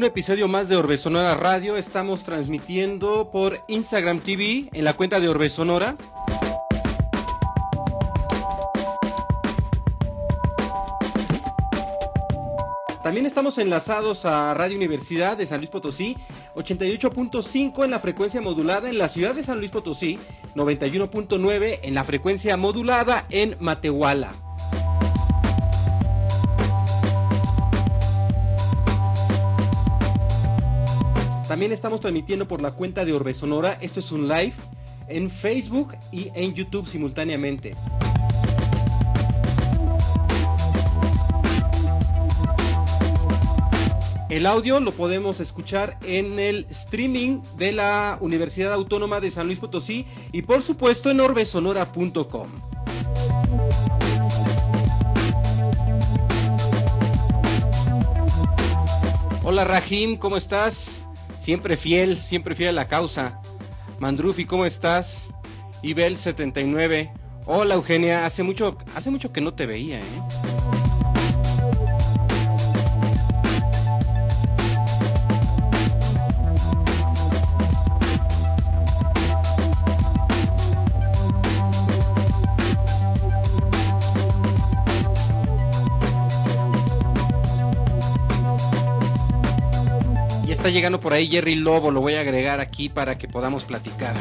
un episodio más de Orbe Sonora Radio. Estamos transmitiendo por Instagram TV en la cuenta de Orbe Sonora. También estamos enlazados a Radio Universidad de San Luis Potosí, 88.5 en la frecuencia modulada en la ciudad de San Luis Potosí, 91.9 en la frecuencia modulada en Matehuala. También estamos transmitiendo por la cuenta de Orbe Sonora. Esto es un live en Facebook y en YouTube simultáneamente. El audio lo podemos escuchar en el streaming de la Universidad Autónoma de San Luis Potosí y por supuesto en orbesonora.com. Hola Rahim, ¿cómo estás? Siempre fiel, siempre fiel a la causa. Mandrufi, ¿cómo estás? Ibel79. Hola Eugenia, hace mucho, hace mucho que no te veía, ¿eh? Está llegando por ahí Jerry Lobo, lo voy a agregar aquí para que podamos platicar.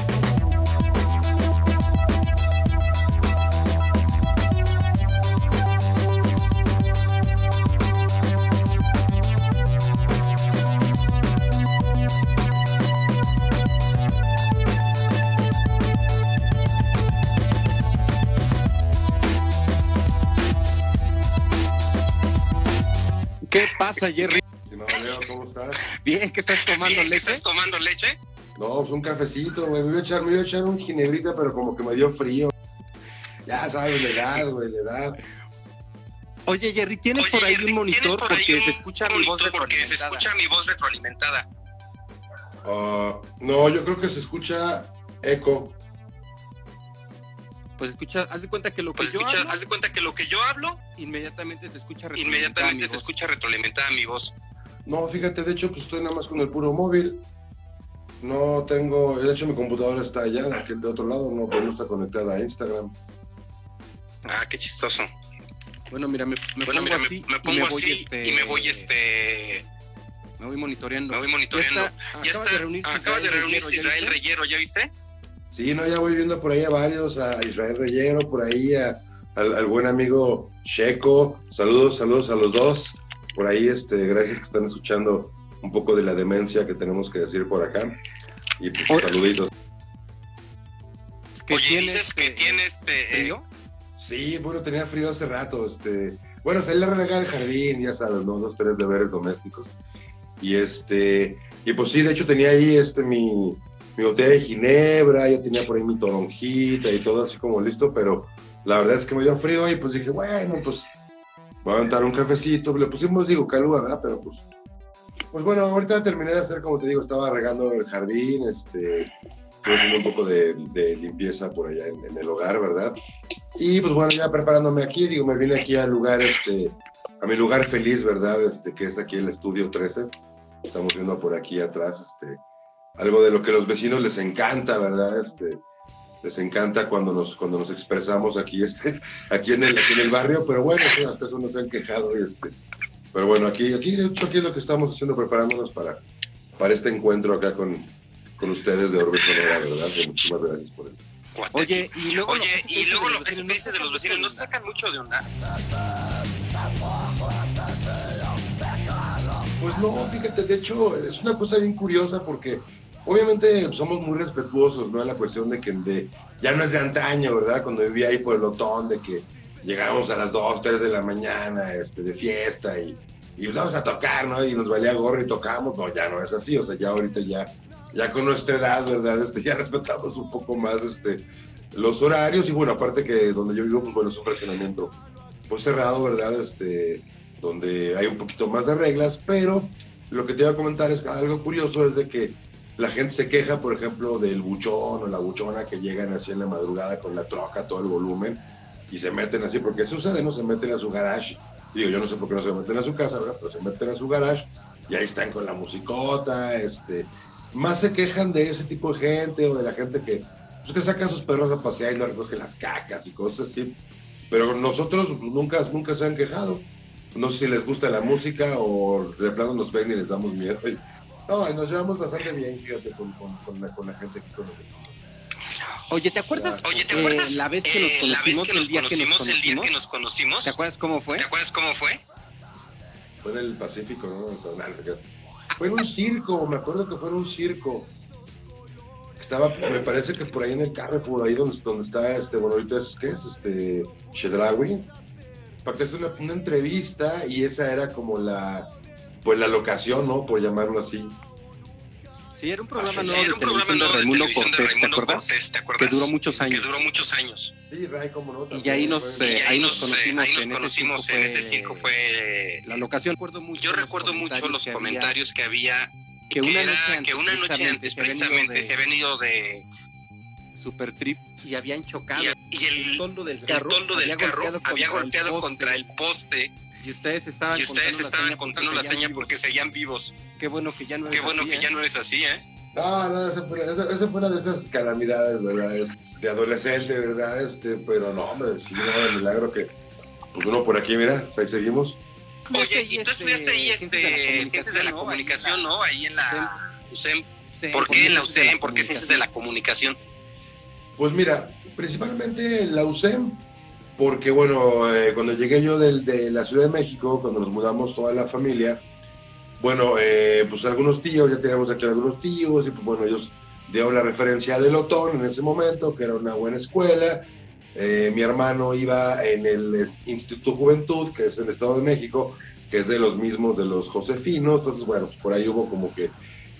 ¿Qué pasa, Jerry? Bien, ¿qué estás tomando leche? ¿Estás tomando leche? No, pues un cafecito, güey. Me iba a echar, me iba a echar un ginebrita, pero como que me dio frío. Ya sabes, la edad, güey, la edad. Oye, Jerry, ¿tienes Oye, por ahí Jerry, un monitor ¿tienes por ahí porque un se escucha mi voz monitor porque se retroalimentada? escucha mi voz retroalimentada. Ah, no, yo creo que se escucha eco. Pues escucha, haz de cuenta que lo que Pues yo escucha, hablo, haz de cuenta que lo que yo hablo, inmediatamente se escucha retroalimentada inmediatamente mi se voz. escucha retroalimentada mi voz. No, fíjate, de hecho, pues estoy nada más con el puro móvil. No tengo, de hecho mi computadora está allá, de aquel de otro lado, no, pues no está conectada a Instagram. Ah, qué chistoso. Bueno, mira, me, me bueno, pongo mira, así, me, me y pongo me voy, así este, y me voy este me voy monitoreando. me voy monitoreando. Ya está, Ya acaba está, de reunirse acaba de Israel reunirse Reyero, ¿ya Israel viste? Reyero, ¿ya viste? Sí, no, ya voy viendo por ahí a varios, a Israel Reyero, por ahí a- al, al buen amigo Checo. Saludos, saludos a los dos. Por ahí, este, gracias que están escuchando un poco de la demencia que tenemos que decir por acá. Y pues Oye. saluditos. que Oye, tienes, dices que eh, tienes eh, frío. Sí, bueno, tenía frío hace rato, este. Bueno, salí a regar el jardín, ya sabes, ¿no? Dos, tres deberes domésticos. Y este, y pues sí, de hecho tenía ahí este mi, mi botella de ginebra, ya tenía por ahí mi toronjita y todo así como listo, pero la verdad es que me dio frío y pues dije, bueno, pues voy a aventar un cafecito, le pusimos, digo, calúa, ¿verdad? Pero pues, pues bueno, ahorita terminé de hacer, como te digo, estaba regando el jardín, este, haciendo un poco de, de limpieza por allá en, en el hogar, ¿verdad? Y pues bueno, ya preparándome aquí, digo, me vine aquí al lugar, este, a mi lugar feliz, ¿verdad? Este, que es aquí el estudio 13. Estamos viendo por aquí atrás, este, algo de lo que a los vecinos les encanta, ¿verdad? Este, les encanta cuando nos, cuando nos expresamos aquí, este, aquí en el, aquí en el barrio, pero bueno, sí, hasta eso nos han quejado, y este, pero bueno, aquí, aquí, de hecho, aquí es lo que estamos haciendo, preparándonos para, para este encuentro acá con, con ustedes de Orbe Sonora, ¿verdad? Muchísimas gracias por eso. Oye, y luego Oye, lo que y luego los dice de los vecinos, no se sacan mucho de onda. Pues no, fíjate, de hecho es una cosa bien curiosa porque obviamente somos muy respetuosos, ¿no? En la cuestión de que ya no es de antaño, ¿verdad? Cuando vivía ahí por el Otón, de que llegábamos a las 2, 3 de la mañana este, de fiesta y, y vamos a tocar, ¿no? Y nos valía gorro y tocamos, no, ya no es así, o sea, ya ahorita ya, ya con nuestra edad, ¿verdad? Este, ya respetamos un poco más este, los horarios y bueno, aparte que donde yo vivo, pues bueno, es un fraccionamiento pues cerrado, ¿verdad? Este, donde hay un poquito más de reglas, pero lo que te iba a comentar es algo curioso es de que la gente se queja, por ejemplo, del buchón o la buchona que llegan así en la madrugada con la troca, todo el volumen, y se meten así, porque sucede, ¿no? Se meten a su garage. Digo, yo no sé por qué no se meten a su casa, ¿verdad? Pero se meten a su garage y ahí están con la musicota, este, más se quejan de ese tipo de gente o de la gente que, pues, que saca sus perros a pasear y no recoge las cacas y cosas así. Pero nosotros nunca, nunca se han quejado. No sé si les gusta la música o de plano nos ven y les damos miedo. No, y nos llevamos bastante bien, fíjate, con, con, con, la, con la gente que conocemos. Oye, ¿te acuerdas? Oye, ¿te eh, acuerdas? la vez que nos eh, la vez conocimos, que el nos día que nos conocimos, el día que nos conocimos. ¿Te acuerdas cómo fue? ¿Te acuerdas cómo fue? Fue en el Pacífico, ¿no? Fue en un circo, me acuerdo que fue en un circo. Estaba, me parece que por ahí en el Carrefour, ahí donde, donde está, este, bueno, ahorita es, ¿qué es? Este, Chedraui. Para hacer una, una entrevista y esa era como la, pues la locación, ¿no? Por llamarlo así. Sí, era un programa Sí, nuevo de un programa televisión de nuevo de Raimundo de Cortés, ¿te Raimundo acuerdas? Cortés, ¿te Que duró muchos Que años. duró muchos años. Sí, Ray, cómo no. Y ahí nos, eh, Y ahí nos eh, conocimos, ahí nos en ese conocimos circo en ese fue- circo fue La locación, recuerdo mucho. yo recuerdo mucho los que comentarios que había que que, una era noche antes, que una noche antes precisamente se habían ido de Super Trip y habían chocado. y, y el, toldo del el carro, toldo del había carro golpeado había contra el golpeado poste. contra el poste Y ustedes estaban y ustedes contando la estaban seña contando la porque seña seguían porque vivos. seguían vivos. Qué bueno que ya no Qué es bueno así, que ¿eh? ya no eres así, ¿eh? No, no, esa fue, esa- esa fue una de esas calamidades, ¿verdad? De adolescente, ¿verdad? Este, pero no, hombre, sí, no, el milagro que, pues uno por aquí, mira, ahí seguimos. Oye, y tú estudiaste ahí este, ciencias de la comunicación, ¿no? Ahí en la USEM. ¿Por qué en la USEM? ¿Por qué ciencias de la comunicación? Pues mira, principalmente la USEM, porque bueno, eh, cuando llegué yo del- de, la Ciudad de México, cuando nos mudamos toda la familia, bueno, eh, pues algunos tíos, ya teníamos aquí algunos tíos, y pues bueno, ellos dieron la referencia del Otón en ese momento, que era una buena escuela. Eh, mi hermano iba en el Instituto Juventud, que es el Estado de México, que es de los mismos de los Josefinos, entonces bueno, pues por ahí hubo como que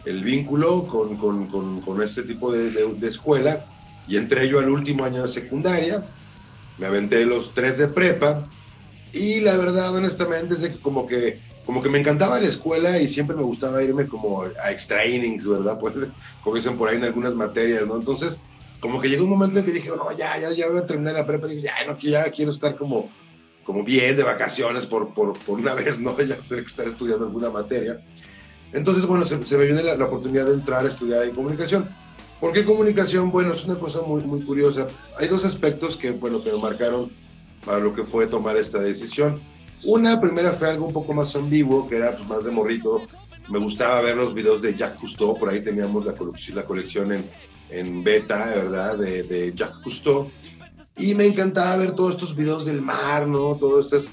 el vínculo con, con, con, con este tipo de, de- de escuela. Y entré yo al último año de secundaria, me aventé los tres de prepa y la verdad, honestamente, es que como que, como que me encantaba la escuela y siempre me gustaba irme como a extra innings, ¿verdad? Pues como por ahí en algunas materias, ¿no? Entonces, como que llegó un momento en que dije, no, ya, ya, ya voy a terminar la prepa, dije, ya, no, ya quiero estar como, como bien de vacaciones por, por, por una vez, ¿no? Ya tener que estar estudiando alguna materia. Entonces, bueno, se, se me viene la, la oportunidad de entrar a estudiar en comunicación. ¿Por qué comunicación? Bueno, es una cosa muy, muy curiosa. Hay dos aspectos que, bueno, que me marcaron para lo que fue tomar esta decisión. Una primera fue algo un poco más ambiguo, que era pues, más de morrito. Me gustaba ver los videos de Jacques Cousteau, por ahí teníamos la colección, la colección en, en beta, ¿verdad? De, de Jacques Cousteau. Y me encantaba ver todos estos videos del mar, ¿no? Todas estas,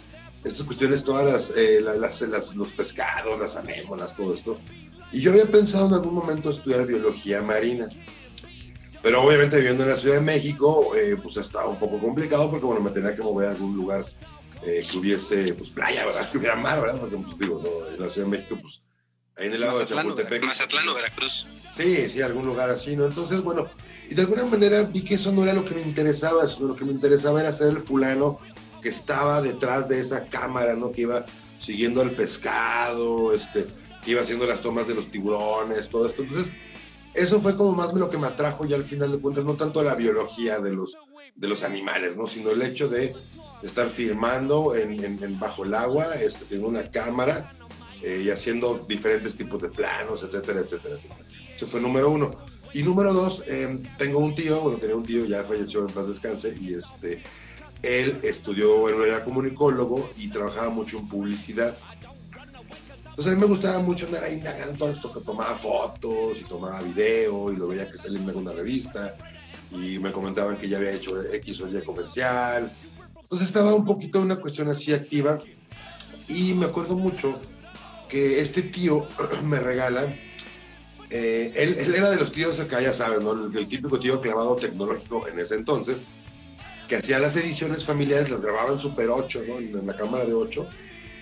estas cuestiones, todas las, eh, la- las, las- los pescados, las anémonas, todo esto. Y yo había pensado en algún momento estudiar biología marina. Pero obviamente viviendo en la Ciudad de México, eh, pues estaba un poco complicado porque, bueno, me tenía que mover a algún lugar eh, que hubiese, pues, playa, ¿verdad? Que hubiera mar, ¿verdad? Porque, pues, digo, no, en la Ciudad de México, pues, ahí en el lado Mazatlán, de Chapultepec. Mazatlán o Veracruz. Sí, sí, algún lugar así, ¿no? Entonces, bueno, y de alguna manera vi que eso no era lo que me interesaba, sino lo que me interesaba era ser el fulano que estaba detrás de esa cámara, ¿no? Que iba siguiendo al pescado, este, iba haciendo las tomas de los tiburones, todo esto. Entonces, eso fue como más lo que me atrajo ya al final de cuentas, no tanto la biología de los, de los animales, ¿no? Sino el hecho de estar filmando en, en- en bajo el agua, este, en una cámara, eh, y haciendo diferentes tipos de planos, etcétera, etcétera. Eso fue número uno. Y número dos, eh, tengo un tío, bueno, tenía un tío, ya falleció en paz descanse, y este, él estudió, bueno, era comunicólogo y trabajaba mucho en publicidad. Entonces a mí me gustaba mucho andar ahí indagando esto, que tomaba fotos y tomaba video y lo veía que salía en alguna revista y me comentaban que ya había hecho X o Y comercial. Entonces estaba un poquito una cuestión así activa y me acuerdo mucho que este tío me regala, eh, él, él era de los tíos acá, ya saben, ¿no? el, el típico tío clavado tecnológico en ese entonces, que hacía las ediciones familiares, las grababa en Super 8, ¿no? en la cámara de 8,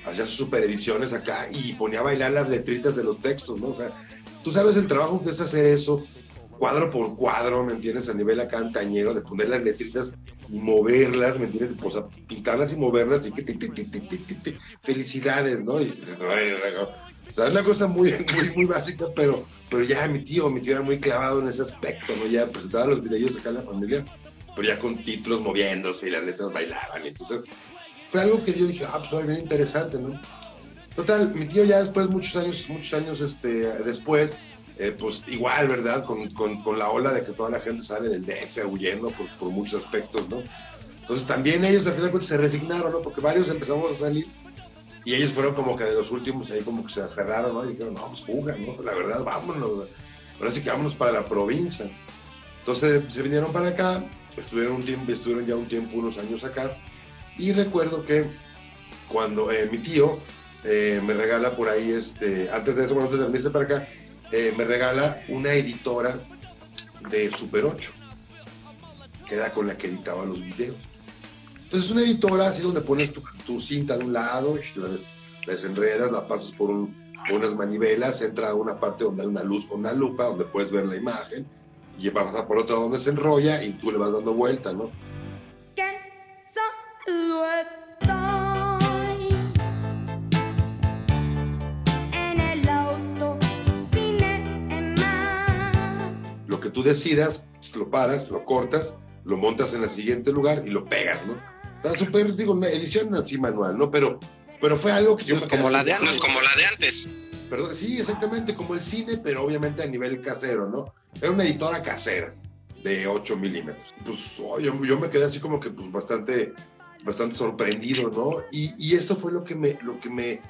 hacía sus super ediciones acá y ponía a bailar las letritas de los textos, ¿no? O sea, tú sabes el trabajo que es hacer eso cuadro por cuadro, ¿me entiendes? A nivel acá antañero, de poner las letritas y moverlas, ¿me entiendes? O sea, pintarlas y moverlas y que ti, ti, ti. felicidades, ¿no? Y, o sea, es una cosa muy, muy, muy básica, pero, pero ya mi tío, mi tío era muy clavado en ese aspecto, ¿no? Ya presentaba los videos acá en la familia, pero ya con títulos moviéndose y las letras bailaban. Entonces, fue algo que yo dije, ah, pues, bien interesante, ¿no? Total, mi tío ya después, muchos años, muchos años este, después, eh, pues igual, ¿verdad? Con, con, con, la ola de que toda la gente sale del DF huyendo por, por muchos aspectos, ¿no? Entonces también ellos al final de cuentas se resignaron, ¿no? Porque varios empezamos a salir y ellos fueron como que de los últimos ahí como que se aferraron, ¿no? Y dijeron, no, pues fuga, ¿no? La verdad, vámonos. Ahora sí que vámonos para la provincia. Entonces se vinieron para acá, estuvieron, un tiempo, estuvieron ya un tiempo, unos años acá. Y recuerdo que cuando eh, mi tío eh, me regala por ahí, este, antes de eso, antes de para acá, eh, me regala una editora de Super 8, que era con la que editaba los videos. Entonces, una editora así donde pones tu, cinta de un lado, la, desenredas, la pasas por, unas manivelas, entra a una parte donde hay una luz con una lupa, donde puedes ver la imagen, y va a pasar por otra donde se enrolla y tú le vas dando vuelta, ¿no? Lo que tú decidas, pues, lo paras, lo cortas, lo montas en el siguiente lugar y lo pegas, ¿no? Está súper, digo, una edición así manual, ¿no? Pero, pero fue algo que yo... No como la de antes. como la de antes. Perdón, sí, exactamente, como el cine, pero obviamente a nivel casero, ¿no? Era una editora casera de 8 milímetros. Pues oh, yo, yo, me quedé así como que pues, bastante, bastante sorprendido, ¿no? Y, y eso fue lo que, me, lo que me,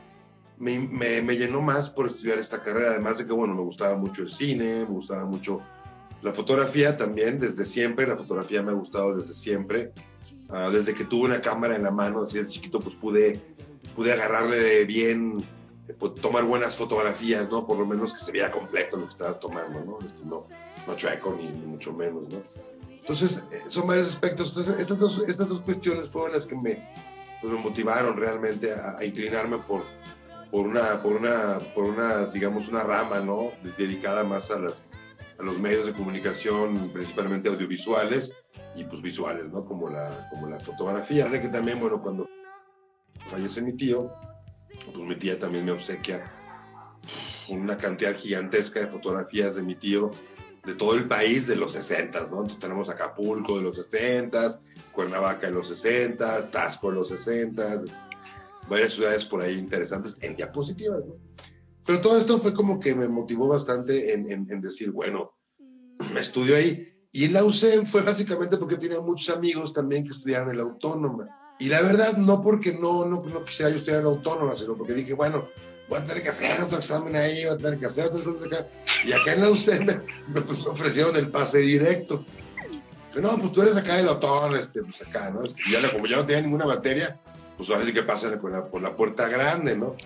me, me, me, llenó más por estudiar esta carrera, además de que, bueno, me gustaba mucho el cine, me gustaba mucho la fotografía también, desde siempre, la fotografía me ha gustado desde siempre. Ah, desde que tuve una cámara en la mano, así de chiquito, pues pude, pude agarrarle bien, pues, tomar buenas fotografías, ¿no? Por lo menos que se viera completo lo que estaba tomando, ¿no? No, no chueco ni, mucho menos, ¿no? Entonces, eh, son varios aspectos. Entonces, estas dos, estas dos cuestiones fueron las que me, pues, motivaron realmente a, inclinarme por, por, una, por, una, por una, digamos, una rama, ¿no? Dedicada más a, las, a los medios de comunicación, principalmente audiovisuales, y pues visuales, ¿no? Como la, como la fotografía. Sé que también, bueno, cuando fallece mi tío, pues mi tía también me obsequia una cantidad gigantesca de fotografías de mi tío de todo el país de los 60, ¿no? Entonces tenemos Acapulco de los 60, Cuernavaca de los 60, Tasco de los 60, varias ciudades por ahí interesantes en diapositivas, ¿no? Pero todo esto fue como que me motivó bastante en, en, en decir, bueno, me estudio ahí y en la UCEM fue básicamente porque tenía muchos amigos también que estudiaban en la autónoma. Y la verdad, no porque no, no, no quisiera yo estudiar en la autónoma, sino porque dije, bueno, voy a tener que hacer otro examen ahí, voy a tener que hacer otro examen acá. Y acá en la UCEM me, pues, me ofrecieron el pase directo. no, pues tú eres acá del autónomo, este, pues acá, ¿no? Y ya, como ya no tenía ninguna materia, pues ahora sí que pasan por la, por la puerta grande, ¿no?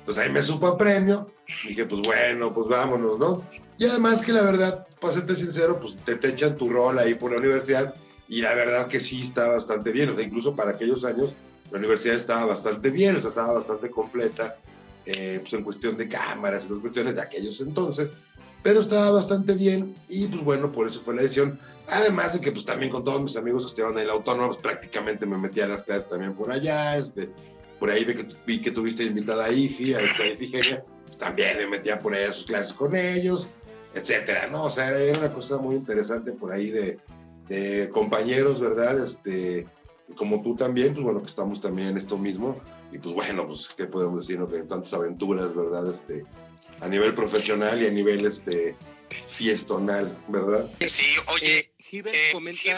Entonces ahí me supo a premio, y dije, pues bueno, pues vámonos, ¿no? Y además que la verdad, para serte sincero, pues te, te echan tu rol ahí por la universidad y la verdad que sí está bastante bien, o sea, incluso para aquellos años la universidad estaba bastante bien, o sea, estaba bastante completa, eh, pues en cuestión de cámaras, en cuestiones de aquellos entonces, pero estaba bastante bien y pues bueno, por eso fue la edición. Además de que pues también con todos mis amigos que estaban en el autónomo, pues prácticamente me metí a las clases también por allá, este, por ahí vi que, vi que tuviste invitada a IFI, a esta Ifigenia, pues, también me metía por ahí a sus clases con ellos, etcétera, ¿no? O sea, era una cosa muy interesante por ahí de, de compañeros, ¿verdad? Este, como tú también, pues bueno, que estamos también en esto mismo. Y pues bueno, pues qué podemos decir, ¿no? Que tantas aventuras, ¿verdad? Este, a nivel profesional y a nivel este, fiestonal, ¿verdad? Sí, oye, eh, eh comenta,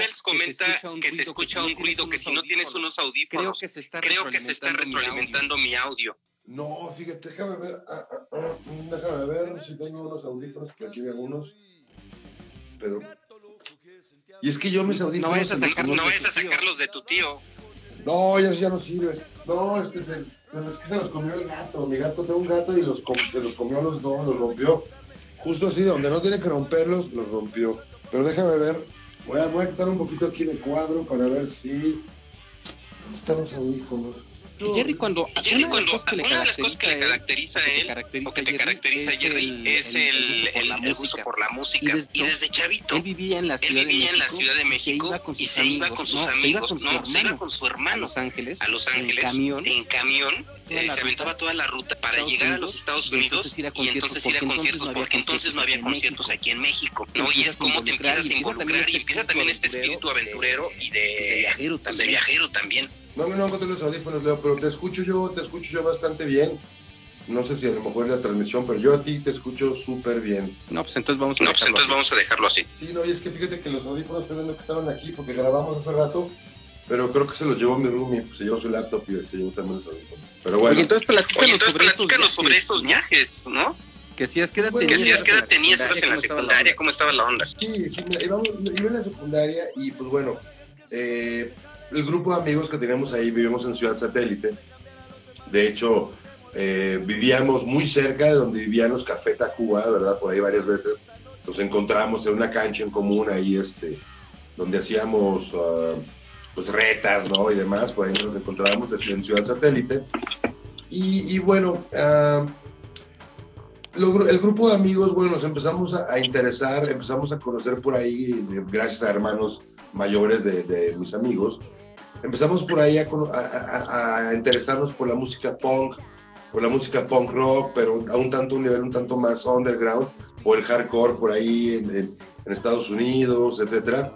que, se escucha un ruido, que si no tienes unos audífonos, creo que se está, creo que se está retroalimentando mi audio. No, fíjate, déjame ver, ah, ah, ah, déjame ver si tengo unos audífonos, que aquí veo unos, pero... Y es que yo mis audífonos... No vayas a, sacar, no vayas a sacarlos de tu tío. No, ya, ya no sirve. No, este, se, es que se los comió el gato. Mi gato tengo un gato y los, se los comió los dos, los rompió. Justo así, donde no tiene que romperlos, los rompió. Pero déjame ver, voy a, voy a quitar un poquito aquí de cuadro para ver si... ¿Dónde están los audífonos? Jerry cuando, Jerry una, cuando de una, de las cosas que le caracteriza a él, o que te caracteriza a Jerry, es el, el, el, gusto por la música. Y desde, chavito, él vivía en la Ciudad, vivía en la ciudad de México y se iba con sus amigos, no, se iba con su hermano a Los Ángeles, a Los Ángeles en camión, eh, se aventaba toda la ruta para llegar a los Estados Unidos y entonces ir a conciertos, porque entonces no había conciertos aquí en México, ¿no? Y es como te empiezas a involucrar y empieza también este espíritu aventurero y de viajero también. No, no encontré los audífonos, Leo, pero te escucho yo, te escucho yo bastante bien. No sé si a lo mejor es la transmisión, pero yo a ti te escucho súper bien. No, pues entonces vamos a, no, pues entonces vamos a dejarlo así. Sí, no, y es que fíjate que los audífonos que estaban aquí porque grabamos hace rato, pero creo que se los llevó mi roomie, pues se llevó su laptop y se llevó también los audífonos. Pero bueno. Oye, entonces platícanos, entonces, sobre, platícanos estos sobre, estos viajes, ¿no? Que si es que edad tenías, que si es que tenías, ibas en la secundaria, ¿cómo estaba la onda? Sí, sí, iba en la secundaria y pues bueno, eh, el grupo de amigos que teníamos ahí, vivimos en Ciudad Satélite. De hecho, eh, vivíamos muy cerca de donde vivían los Café Tacuba, ¿verdad? Por ahí varias veces nos encontramos en una cancha en común ahí, este, donde hacíamos uh, pues retas, ¿no? Y demás, por ahí nos encontrábamos en Ciudad Satélite. Y, y bueno, uh, el grupo de amigos, bueno, nos empezamos a, interesar, empezamos a conocer por ahí, gracias a hermanos mayores de, mis amigos, empezamos por ahí a, interesarnos por la música punk, por la música punk rock, pero a un tanto un nivel un tanto más underground, o el hardcore por ahí en, Estados Unidos, etcétera.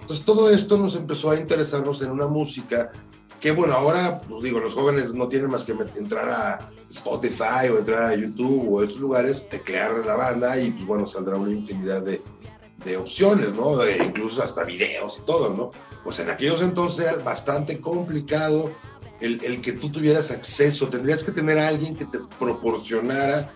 Entonces todo esto nos empezó a interesarnos en una música que bueno, ahora, pues digo, los jóvenes no tienen más que entrar a Spotify o entrar a YouTube o estos lugares, teclear la banda y pues bueno, saldrá una infinidad de, de opciones, ¿no? De, incluso hasta videos y todo, ¿no? Pues en aquellos entonces era bastante complicado el, el, que tú tuvieras acceso, tendrías que tener a alguien que te proporcionara,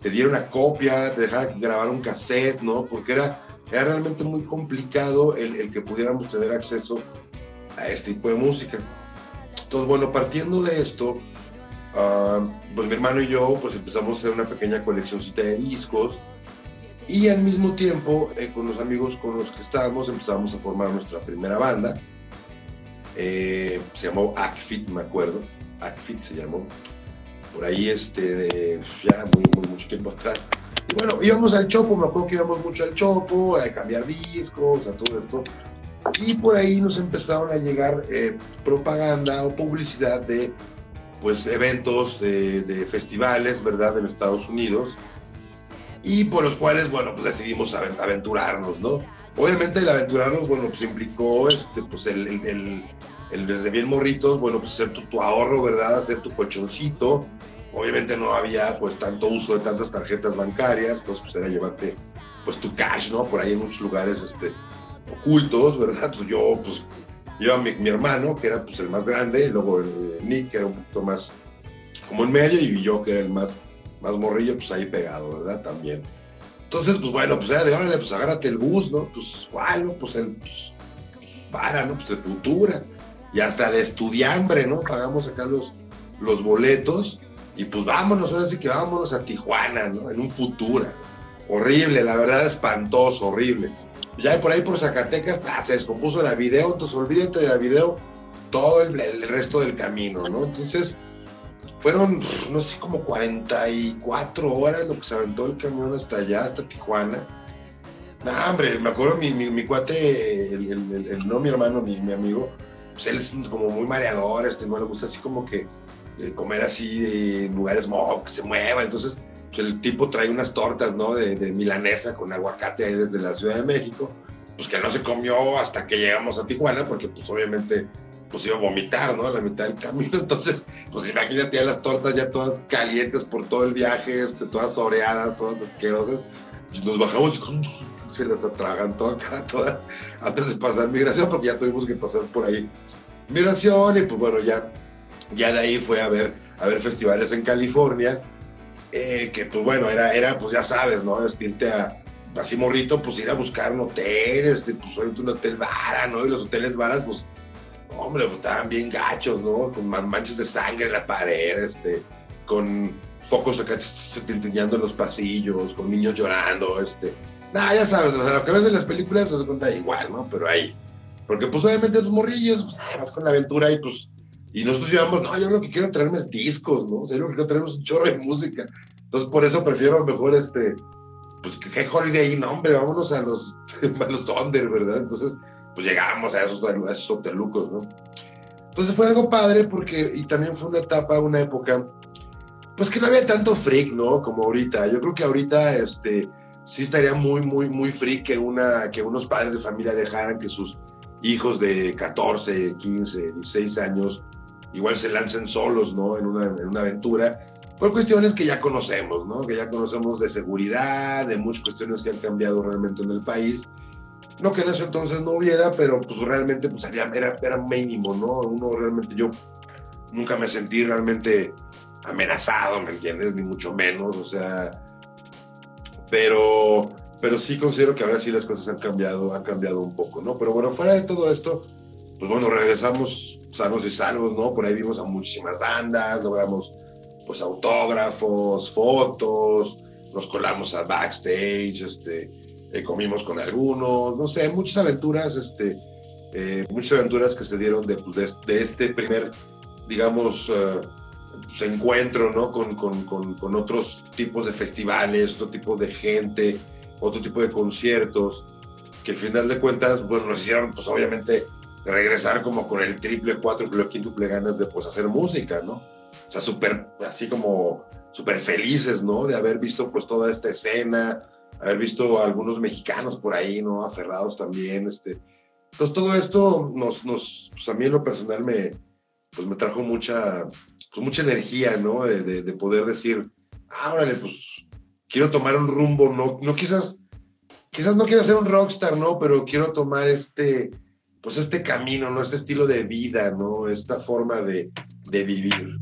te diera una copia, te dejara grabar un cassette, ¿no? Porque era, era realmente muy complicado el, el que pudiéramos tener acceso a este tipo de música. Entonces, bueno, partiendo de esto, uh, pues mi hermano y yo pues empezamos a hacer una pequeña coleccióncita de discos y al mismo tiempo eh, con los amigos con los que estábamos empezamos a formar nuestra primera banda. Eh, se llamó Acfit, me acuerdo. Acfit se llamó. Por ahí, este, ya muy, muy, mucho tiempo atrás. Y bueno, íbamos al Chopo, me acuerdo que íbamos mucho al Chopo, a cambiar discos, a todo esto y por ahí nos empezaron a llegar eh, propaganda o publicidad de pues eventos de, festivales, ¿verdad?, en Estados Unidos, y por los cuales, bueno, pues decidimos aventurarnos, ¿no? Obviamente el aventurarnos, bueno, pues implicó, este, pues el, desde bien morritos, bueno, pues hacer tu, ahorro, ¿verdad?, hacer tu colchoncito, obviamente no había pues tanto uso de tantas tarjetas bancarias, entonces pues era llevarte pues tu cash, ¿no? Por ahí en muchos lugares, este, ocultos, ¿verdad? Pues yo, pues, yo a mi, hermano, que era pues el más grande, y luego el, Nick, que era un poquito más como en medio, y yo, que era el más, más morrillo, pues ahí pegado, ¿verdad? También. Entonces, pues bueno, pues era de órale, pues agárrate el bus, ¿no? Pues, bueno, pues el, pues, para, ¿no? Pues el Futura. Y hasta de estudiambre, ¿no? Pagamos acá los, los boletos y pues vámonos, ahora sí que vámonos a Tijuana, ¿no? En un Futura. Horrible, la verdad, espantoso, horrible. Ya por ahí por Zacatecas ah, se descompuso la video, entonces olvídate de la video todo el, resto del camino, ¿no? Entonces fueron, no sé, como 44 horas lo que se aventó el camión hasta allá, hasta Tijuana. No, hombre, me acuerdo mi, mi, cuate, el, no mi hermano, mi, mi, amigo, pues él es como muy mareador, este, no le gusta así como que eh, comer así en lugares que se mueva, entonces el tipo trae unas tortas, ¿no? De, milanesa con aguacate ahí desde la Ciudad de México, pues que no se comió hasta que llegamos a Tijuana, porque pues obviamente pues iba a vomitar, ¿no? A la mitad del camino. Entonces, pues imagínate ya las tortas ya todas calientes por todo el viaje, este, todas oreadas, todas asquerosas. Y nos bajamos y se las atragantó acá todas antes de pasar migración, porque ya tuvimos que pasar por ahí migración y pues bueno, ya, ya de ahí fue a ver, a ver festivales en California eh, que pues bueno, era, era pues ya sabes, ¿no? Es así morrito, pues ir a buscar un hotel, este, pues un hotel vara, ¿no? Y los hoteles varas, pues, hombre, pues estaban bien gachos, ¿no? Con manchas de sangre en la pared, este, con focos acá tintineando en los pasillos, con niños llorando, este. Nada, ya sabes, o sea, lo que ves en las películas no se cuenta igual, ¿no? Pero ahí. Porque pues obviamente los morrillos, pues, vas con la aventura y pues y nosotros íbamos, no, yo lo que quiero traerme es discos, ¿no? O sea, yo lo que quiero traerme es un chorro de música. Entonces, por eso prefiero mejor este, pues que Holiday, no, hombre, vámonos a los, a los under, ¿verdad? Entonces, pues llegamos a esos, a esos hotelucos, ¿no? Entonces fue algo padre porque, y también fue una etapa, una época, pues que no había tanto freak, ¿no? Como ahorita. Yo creo que ahorita, este, sí estaría muy, muy, muy freak que, una, que unos padres de familia dejaran que sus hijos de 14, 15, 16 años igual se lancen solos, ¿no? En una, en una aventura, por cuestiones que ya conocemos, ¿no? Que ya conocemos de seguridad, de muchas cuestiones que han cambiado realmente en el país. No que en eso entonces no hubiera, pero pues realmente pues era, era mínimo, ¿no? Uno realmente, yo nunca me sentí realmente amenazado, ¿me entiendes? Ni mucho menos, o sea, pero, pero sí considero que ahora sí las cosas han cambiado, han cambiado un poco, ¿no? Pero bueno, fuera de todo esto, pues bueno, regresamos sanos y salvos, ¿no? Por ahí vimos a muchísimas bandas, logramos pues autógrafos, fotos, nos colamos a backstage, este, eh, comimos con algunos, no sé, muchas aventuras, este, eh, muchas aventuras que se dieron de, pues, de, este primer, digamos, uh, encuentro, ¿no? Con, con, con, con, otros tipos de festivales, otro tipo de gente, otro tipo de conciertos, que al final de cuentas, bueno, nos hicieron, pues obviamente, regresar como con el triple, cuádruple, quíntuple ganas de, pues, hacer música, ¿no? O sea, súper, así como, súper felices, ¿no? De haber visto, pues, toda esta escena, haber visto a algunos mexicanos por ahí, ¿no? Aferrados también, este. Entonces, todo esto nos, nos pues, a mí en lo personal me, pues, me trajo mucha, pues, mucha energía, ¿no? De, de, poder decir, ah, órale, pues, quiero tomar un rumbo, no, no quizás, quizás no quiero ser un rockstar, ¿no? Pero quiero tomar este, pues este camino, ¿no? Este estilo de vida, ¿no? Esta forma de, de vivir.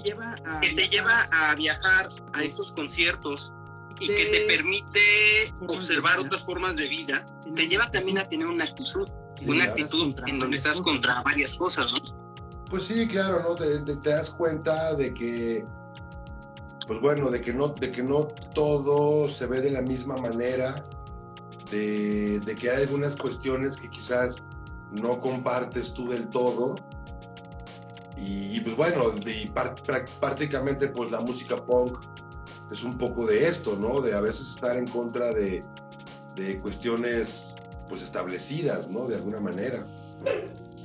Te lleva a, que te lleva a viajar a estos conciertos y que te permite observar otras formas de vida, te lleva también a tener una actitud, una actitud en donde estás contra varias cosas, ¿no? Pues sí, claro, ¿no? Te, te, das cuenta de que, pues bueno, de que no, de que no todo se ve de la misma manera, de, de que hay algunas cuestiones que quizás no compartes tú del todo. Y, pues bueno, de, prácticamente pues la música punk es un poco de esto, ¿no? De a veces estar en contra de, de cuestiones pues establecidas, ¿no? De alguna manera.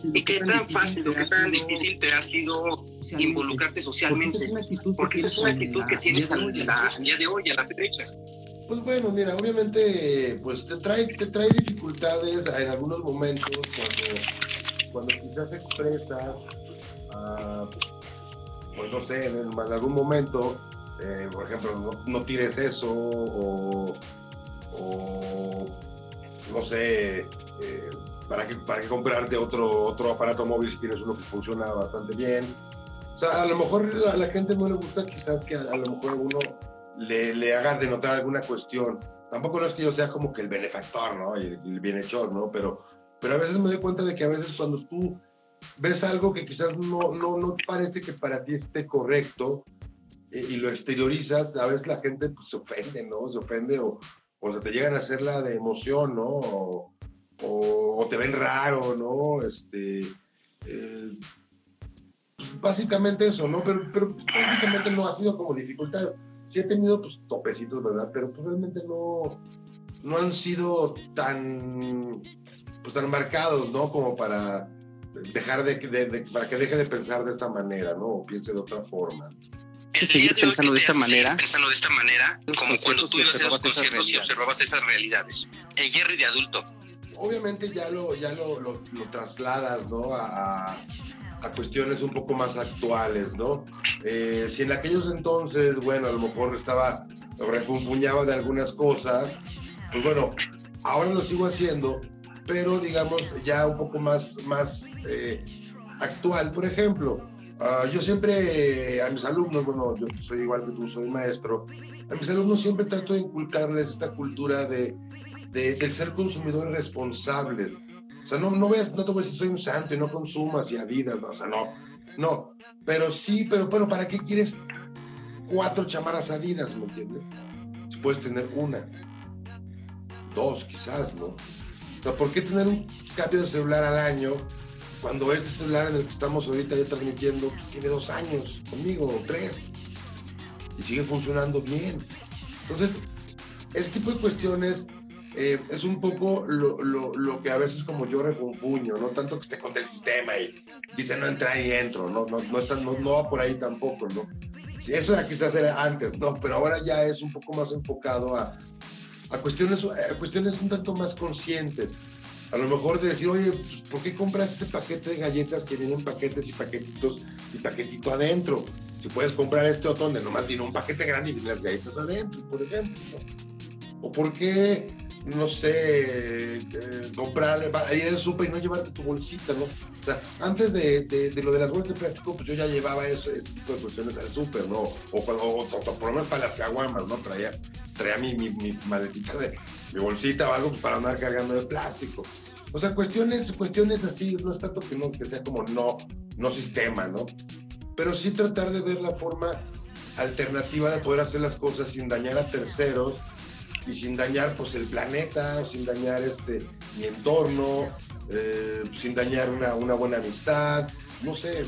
¿Y qué tan fácil o qué tan difícil te ha sido involucrarte socialmente? Porque esa es una actitud que tienes al día de hoy, a la fecha. Pues bueno, mira, obviamente, pues te trae, te trae dificultades en algunos momentos cuando, cuando quizás expresas, pues no sé, en, algún momento, eh, por ejemplo, no, tires eso o, no sé, eh, ¿para qué, para comprarte otro, otro aparato móvil si tienes uno que funciona bastante bien? O sea, a lo mejor a la gente no le gusta quizás que a, lo mejor uno le, le haga denotar alguna cuestión. Tampoco no es que yo sea como que el benefactor, ¿no? Y el, bienhechor, ¿no? Pero, pero a veces me doy cuenta de que a veces cuando tú ves algo que quizás no, no, no parece que para ti esté correcto eh, y lo exteriorizas, a veces la gente pues, se ofende, ¿no? Se ofende o, o se te llegan a hacer la de emoción, ¿no? O, o, te ven raro, ¿no? Este, eh, básicamente eso, ¿no? Pero, pero básicamente no ha sido como dificultad. Sí he tenido pues topecitos, ¿verdad? Pero pues, realmente no, no han sido tan, pues, tan marcados, ¿no? Como para dejar de, para que deje de pensar de esta manera, ¿no? O piense de otra forma. seguir pensando de esta manera. Pensando de esta manera, como cuando tú ibas a los conciertos y observabas esas realidades. El Jerry de adulto obviamente ya lo, ya lo, lo, trasladas, ¿no? A, a, cuestiones un poco más actuales, ¿no? Eh, si en aquellos entonces, bueno, a lo mejor estaba, refunfuñaba de algunas cosas, pues bueno, ahora lo sigo haciendo, pero digamos ya un poco más, más eh, actual. Por ejemplo, ah, yo siempre a mis alumnos, bueno, yo soy igual que tú, soy maestro, a mis alumnos siempre trato de inculcarles esta cultura de de, del ser consumidor responsable. O sea, no, no, ves, no te voy a decir soy un santo y no consumas y Adidas, o sea, no, no. Pero sí, pero bueno, ¿para qué quieres cuatro chamarras Adidas, me entiendes? Si puedes tener una, dos quizás, ¿no? ¿Por qué tener un cambio de celular al año cuando este celular en el que estamos ahorita ya transmitiendo tiene dos años conmigo, tres, y sigue funcionando bien? Entonces, ese tipo de cuestiones eh, es un poco lo, lo, lo, que a veces como yo refunfuño, no tanto que esté contra el sistema y dice no entra y entro, no, no, no, está, no, no va por ahí tampoco, ¿no? eso era quizás era antes, ¿no? Pero ahora ya es un poco más enfocado a, a, cuestiones, a cuestiones un tanto más conscientes. A lo mejor de decir, oye, pues, ¿por qué compras ese paquete de galletas que vienen paquetes y paquetitos y paquetito adentro? Si puedes comprar este otro donde nomás viene un paquete grande y vienen las galletas adentro, por ejemplo. ¿O por qué no sé, eh, comprar, ir al súper y no llevarte tu bolsita, ¿no? O sea, antes de, de, lo de las bolsas de plástico, pues yo ya llevaba eso, ese tipo de cuestiones al súper, ¿no? O, o, por lo menos para las caguamas, ¿no? Traía, traía mi, mi, maletita de mi bolsita o algo pues, para andar cargando de plástico. O sea, cuestiones, cuestiones así, no es tanto que, no, sea como no, no sistema, ¿no? Pero sí tratar de ver la forma alternativa de poder hacer las cosas sin dañar a terceros y sin dañar pues el planeta, sin dañar este mi entorno, eh, sin dañar una, una buena amistad, no sé.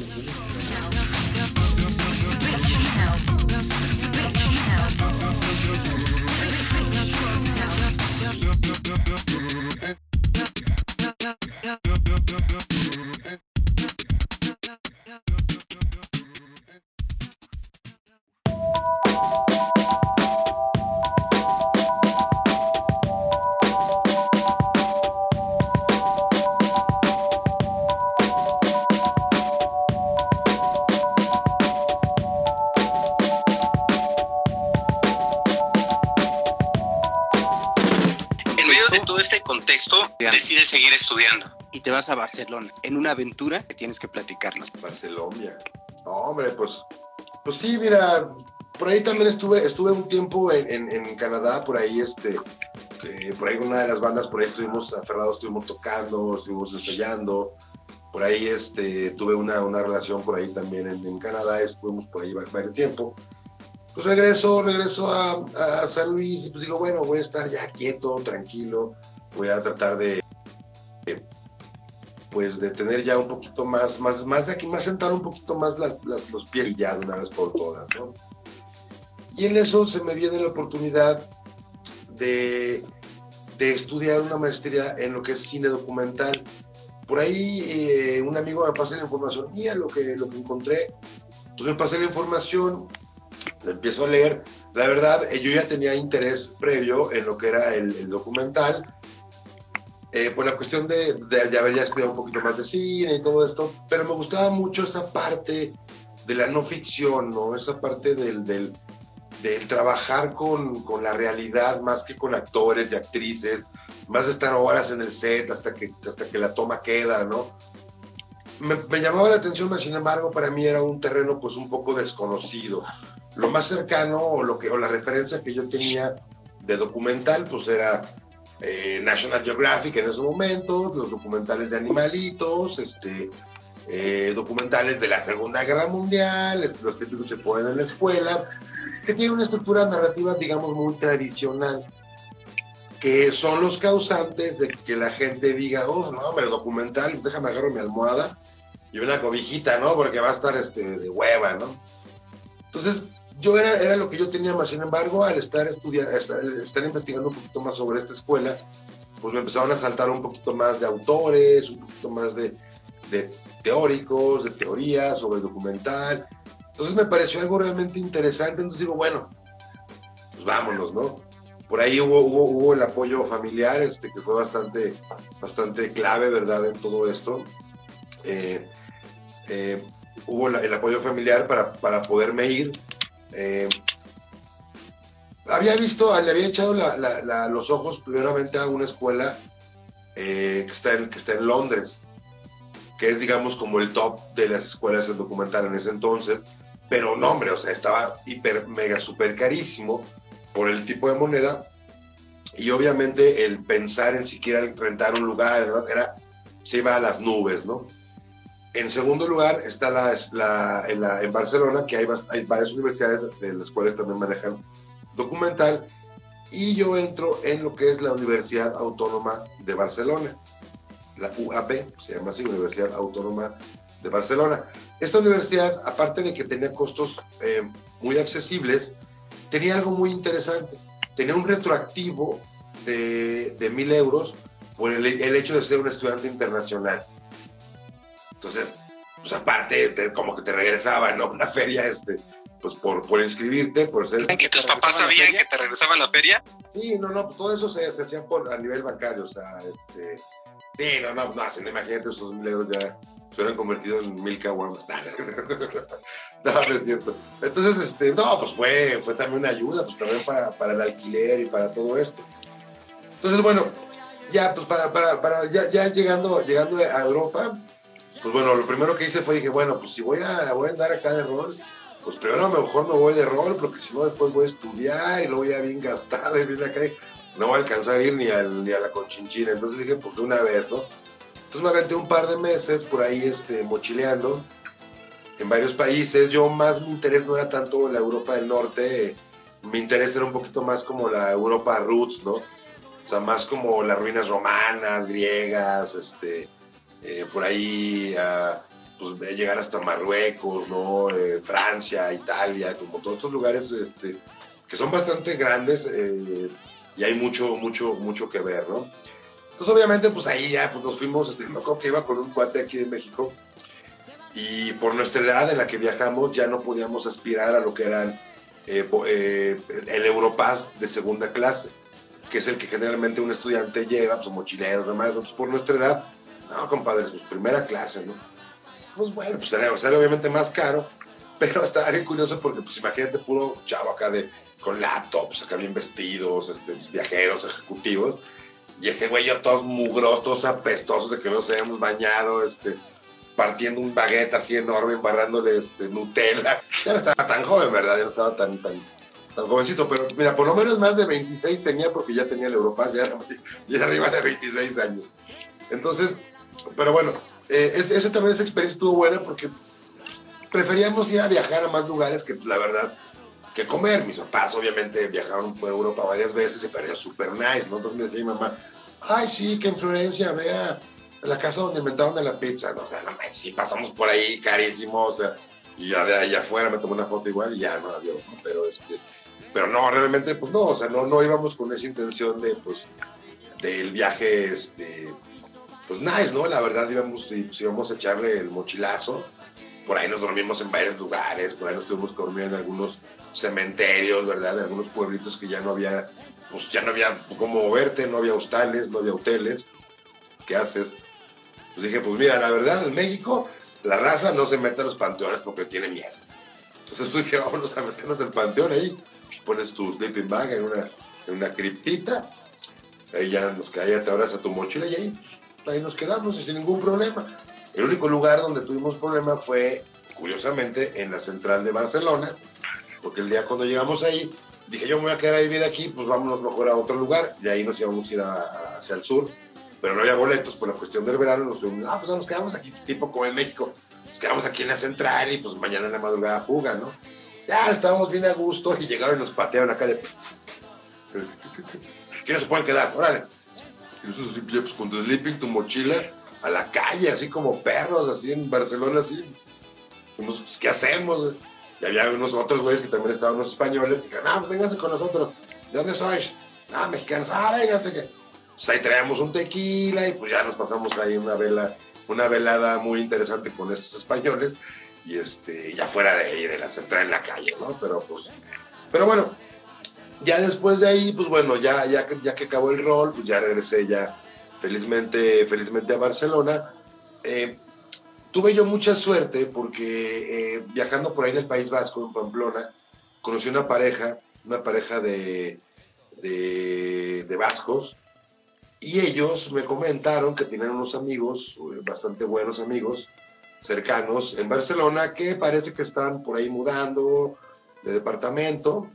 good, good, good. Seguir estudiando. Y te vas a Barcelona, en una aventura que tienes que platicarnos. Barcelona. No, hombre, pues, pues sí, mira, por ahí también estuve, estuve un tiempo en, en, Canadá, por ahí, este, por ahí una de las bandas, por ahí estuvimos aferrados, estuvimos tocando, estuvimos ensayando. Por ahí este, tuve una, una relación por ahí también en, en Canadá, estuvimos por ahí varios tiempo. Pues regreso, regreso a, a, San Luis y pues digo, bueno, voy a estar ya quieto, tranquilo, voy a tratar de pues de tener ya un poquito más, más, más de aquí, más sentar un poquito más los pies ya de una vez por todas, ¿no? Y en eso se me viene la oportunidad de, de estudiar una maestría en lo que es cine documental. Por ahí eh, un amigo me pasó la información, mira lo que, lo que encontré. Entonces me pasé la información, la empiezo a leer. La verdad, eh, yo ya tenía interés previo en lo que era el, el documental eh, por la cuestión de, de, haber ya estudiado un poquito más de cine y todo esto, pero me gustaba mucho esa parte de la no ficción, ¿no? Esa parte del, del, del trabajar con, con, la realidad más que con actores y actrices, más de estar horas en el set hasta que, hasta que la toma queda, ¿no? Me, me llamaba la atención, sin embargo, para mí era un terreno pues un poco desconocido. Lo más cercano o, lo que, o la referencia que yo tenía de documental pues era eh, National Geographic en esos momentos, los documentales de animalitos, este, eh, documentales de la Segunda Guerra Mundial, los que se ponen en la escuela, que tienen una estructura narrativa, digamos, muy tradicional, que son los causantes de que la gente diga, oh, no, hombre, documental, déjame agarrar mi almohada y una cobijita, ¿no? Porque va a estar este, de hueva, ¿no? Entonces, yo era, era lo que yo tenía más, sin embargo, al estar, estudiando, estar, investigando un poquito más sobre esta escuela, pues me empezaron a saltar un poquito más de autores, un poquito más de, de teóricos, de teorías sobre documental. Entonces me pareció algo realmente interesante, entonces digo, bueno, pues vámonos, ¿no? Por ahí hubo, hubo, hubo el apoyo familiar, este, que fue bastante, bastante clave, ¿verdad?, en todo esto. Eh, eh, hubo el apoyo familiar para, para poderme ir eh, había visto, le había echado los ojos primeramente a una escuela eh, que, está en, que está en Londres, que es, digamos, como el top de las escuelas de documental en ese entonces, pero no, hombre, o sea, estaba hiper, mega, súper carísimo por el tipo de moneda y obviamente el pensar en siquiera rentar un lugar, era, se iba a las nubes, ¿no? En segundo lugar está la, en, Barcelona, que hay, varias universidades de las cuales también manejan documental, y yo entro en lo que es la Universidad Autónoma de Barcelona, la UAB, se llama así, Universidad Autónoma de Barcelona. Esta universidad, aparte de que tenía costos eh, muy accesibles, tenía algo muy interesante. Tenía un retroactivo de, mil euros por el hecho de ser un estudiante internacional. Entonces, pues aparte, como que te regresaba, ¿no? Una feria este, pues por, por inscribirte, por ser... ¿Que tus papás sabían que te regresaba a la feria? Sí, no, no, pues todo eso se, hacía por, a nivel bancario, o sea, este... Sí, no, no, no, no imagínate esos mil euros ya se hubieran convertido en mil caguamas. No, no, es cierto. Entonces, este, no, pues fue, fue también una ayuda, pues también para, para el alquiler y para todo esto. Entonces, bueno, ya, pues para, para, para ya, ya, llegando, llegando a Europa, pues bueno, lo primero que hice fue dije, bueno, pues si voy a, voy a andar acá de rol, pues primero a lo mejor me voy de rol, porque si no después voy a estudiar y luego ya bien gastado y bien acá, no voy a alcanzar a ir ni, a la conchinchina. Entonces dije, pues de una vez, ¿no? Entonces me aventé un par de meses por ahí este, mochileando en varios países. Yo más mi interés no era tanto la Europa del Norte, mi interés era un poquito más como la Europa roots, ¿no? O sea, más como las ruinas romanas, griegas, este, eh, por ahí pues, llegar hasta Marruecos, ¿no? Eh, Francia, Italia, como todos estos lugares este, que son bastante grandes eh, y hay mucho, mucho, mucho que ver, ¿no? Entonces, obviamente, pues ahí ya pues, nos fuimos, este, me acuerdo que iba con un cuate aquí de México y por nuestra edad en la que viajamos ya no podíamos aspirar a lo que eran el Europass de segunda clase, que es el que generalmente un estudiante lleva, pues mochileros, demás, entonces por nuestra edad, no, compadre, pues primera clase, ¿no? Pues bueno, pues sería, obviamente más caro, pero estaba bien curioso porque, pues imagínate, puro chavo acá de, con laptops, acá bien vestidos, este, viajeros, ejecutivos, y ese güey yo todos mugrosos, todos apestosos de que no se habíamos bañado, este, partiendo un baguette así enorme, embarrándole este, Nutella. Ya no estaba tan joven, ¿verdad? Ya no estaba tan, tan, tan jovencito, pero mira, por lo menos más de 26 tenía porque ya tenía el Europa, ya era, ya arriba de 26 años. Entonces, pero bueno, eh, ese, también esa experiencia estuvo buena porque preferíamos ir a viajar a más lugares que la verdad que comer. Mis papás obviamente viajaron por Europa varias veces y parecía súper nice, ¿no? Entonces me decía mi mamá, ay, sí, que en Florencia, vea la casa donde inventaron la pizza. No, o sea, no, sí, pasamos por ahí carísimo, o sea, y ya de ahí afuera me tomé una foto igual y ya, no, adiós, ¿no? Pero, este, pero no, realmente, pues no, o sea, no, no íbamos con esa intención de, pues, del viaje, este, pues nice, ¿no? La verdad íbamos, pues, íbamos a echarle el mochilazo. Por ahí nos dormimos en varios lugares, por ahí nos tuvimos que dormir en algunos cementerios, ¿verdad? De algunos pueblitos que ya no había, pues ya no había cómo moverte, no había hostales, no había hoteles. ¿Qué haces? Pues dije, pues mira, la verdad, en México la raza no se mete a los panteones porque tiene miedo. Entonces dije, vámonos a meternos al panteón ahí. Pones tu sleeping bag en una, en una criptita. Ahí ya nos te abrazas tu mochila y ahí, ahí nos quedamos sin ningún problema. El único lugar donde tuvimos problema fue, curiosamente, en la central de Barcelona, porque el día cuando llegamos ahí, dije yo me voy a quedar a vivir aquí, pues vámonos mejor a otro lugar, y ahí nos íbamos a ir hacia el sur, pero no había boletos por la cuestión del verano, nos fuimos, ah, pues nos quedamos aquí, tipo como en México, nos quedamos aquí en la central y pues mañana en la madrugada fuga, ¿no? Ya estábamos bien a gusto y llegaron y nos patearon acá de... ¿Quiénes se pueden quedar? Órale. Y nosotros pues con tu sleeping, tu mochila, a la calle, así como perros, así en Barcelona, así. Pues, ¿qué hacemos? Y había unos otros güeyes que también estaban unos españoles. Y dijeron, ah, pues vénganse con nosotros. ¿De dónde sois? Ah, mexicanos. Ah, vénganse. Que... Pues ahí traemos un tequila y pues ya nos pasamos ahí una vela, una velada muy interesante con estos españoles. Y este, ya fuera de ahí, de la central en la calle, ¿no? Pero pues, pero bueno, ya después de ahí, pues bueno, ya, ya, ya que acabó el rol, pues ya regresé ya felizmente, felizmente a Barcelona. Eh, tuve yo mucha suerte porque eh, viajando por ahí en el País Vasco, en Pamplona, conocí una pareja, una pareja de, de, vascos, y ellos me comentaron que tenían unos amigos, bastante buenos amigos, cercanos en Barcelona, que parece que están por ahí mudando de departamento.